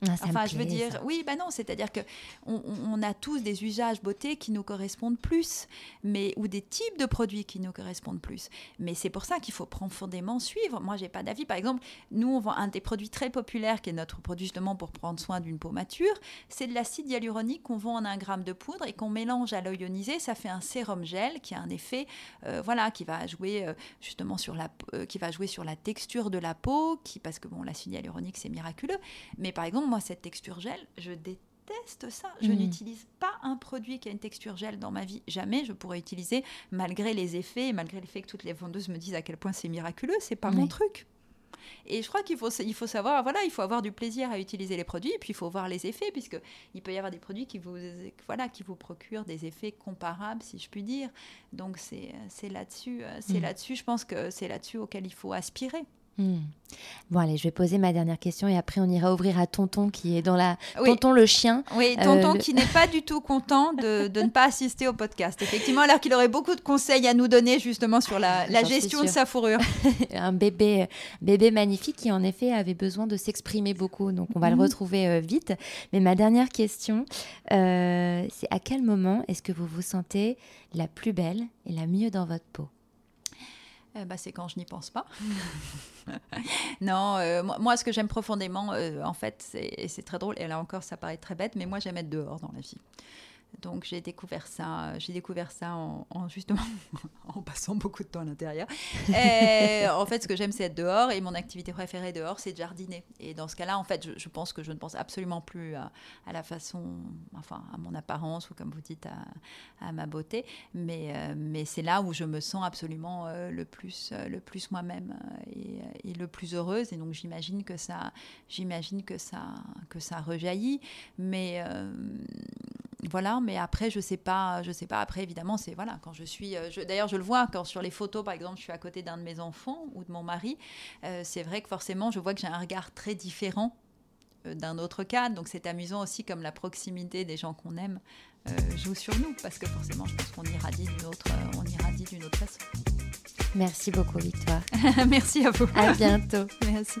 A: Ah,
B: Enfin, je veux dire,
A: ça.
B: oui, bah non, c'est-à-dire que on, a tous des usages beauté qui nous correspondent plus, mais ou des types de produits qui nous correspondent plus. Mais c'est pour ça qu'il faut profondément suivre. Moi, j'ai pas d'avis. Par exemple, nous, on vend un des produits très populaires qui est notre produit justement pour prendre soin d'une peau mature, c'est de l'acide hyaluronique qu'on vend en un gramme de poudre et qu'on mélange à l'eau ionisée. Ça fait un sérum gel qui a un effet, euh, voilà, qui va jouer euh, justement sur la, euh, qui va jouer sur la texture de la peau, qui parce que bon, l'acide hyaluronique c'est miraculeux. Mais par exemple, moi, cette texture gel, je déteste ça. Je
A: Mhm.
B: n'utilise pas un produit qui a une texture gel dans ma vie. Jamais je pourrais utiliser, malgré les effets, et malgré le fait que toutes les vendeuses me disent à quel point c'est miraculeux. C'est pas mon truc. Et je crois qu'il faut, il faut savoir, voilà, il faut avoir du plaisir à utiliser les produits, et puis il faut voir les effets, puisque il peut y avoir des produits qui vous, voilà, qui vous procurent des effets comparables, si je puis dire. Donc c'est, c'est là-dessus, euh, c'est
A: Mhm.
B: là-dessus, je pense que c'est là-dessus auquel il faut aspirer.
A: Hmm. Bon, allez, je vais poser ma dernière question et après on ira ouvrir à Tonton qui est dans la. Tonton le chien.
B: Oui, Tonton euh, qui n'est pas du tout content de, de, ne pas assister au podcast. Effectivement, alors qu'il aurait beaucoup de conseils à nous donner justement sur la, la gestion de sa fourrure. <laughs>
A: Un bébé, bébé magnifique qui en effet avait besoin de s'exprimer beaucoup. Donc on va le mhm. retrouver euh, vite. Mais ma dernière question, euh, c'est à quel moment est-ce que vous vous sentez la plus belle et la mieux dans votre peau?
B: Ben, c'est quand je n'y pense pas. <laughs> non, euh, moi, ce que j'aime profondément, euh, en fait, c'est très drôle, et là encore, ça paraît très bête, mais moi, j'aime être dehors dans la vie. Donc j'ai découvert ça, j'ai découvert ça en, justement <laughs> en passant beaucoup de temps à l'intérieur. en fait, ce que j'aime, c'est être dehors et mon activité préférée dehors, c'est de jardiner. Et dans ce cas-là, en fait, je, pense que je ne pense absolument plus à, la façon, enfin, à mon apparence ou comme vous dites, à, ma beauté. Mais, euh, mais c'est là où je me sens absolument euh, le plus, euh, le plus moi-même et, et, le plus heureuse. Et donc j'imagine que ça, j'imagine que ça, que ça rejaillit. Mais voilà, mais après, je sais pas, je sais pas. Après, évidemment, c'est voilà, quand je suis, euh, d'ailleurs, je le vois quand sur les photos, par exemple, je suis à côté d'un de mes enfants ou de mon mari, euh, c'est vrai que forcément, je vois que j'ai un regard très différent euh, d'un autre cadre. Donc, c'est amusant aussi comme la proximité des gens qu'on aime joue sur nous, parce que forcément, je pense qu'on irradie d'une autre, on irradie d'une autre façon.
A: Merci beaucoup, Victoire. <laughs>
B: Merci à vous.
A: À bientôt. <laughs>
B: Merci.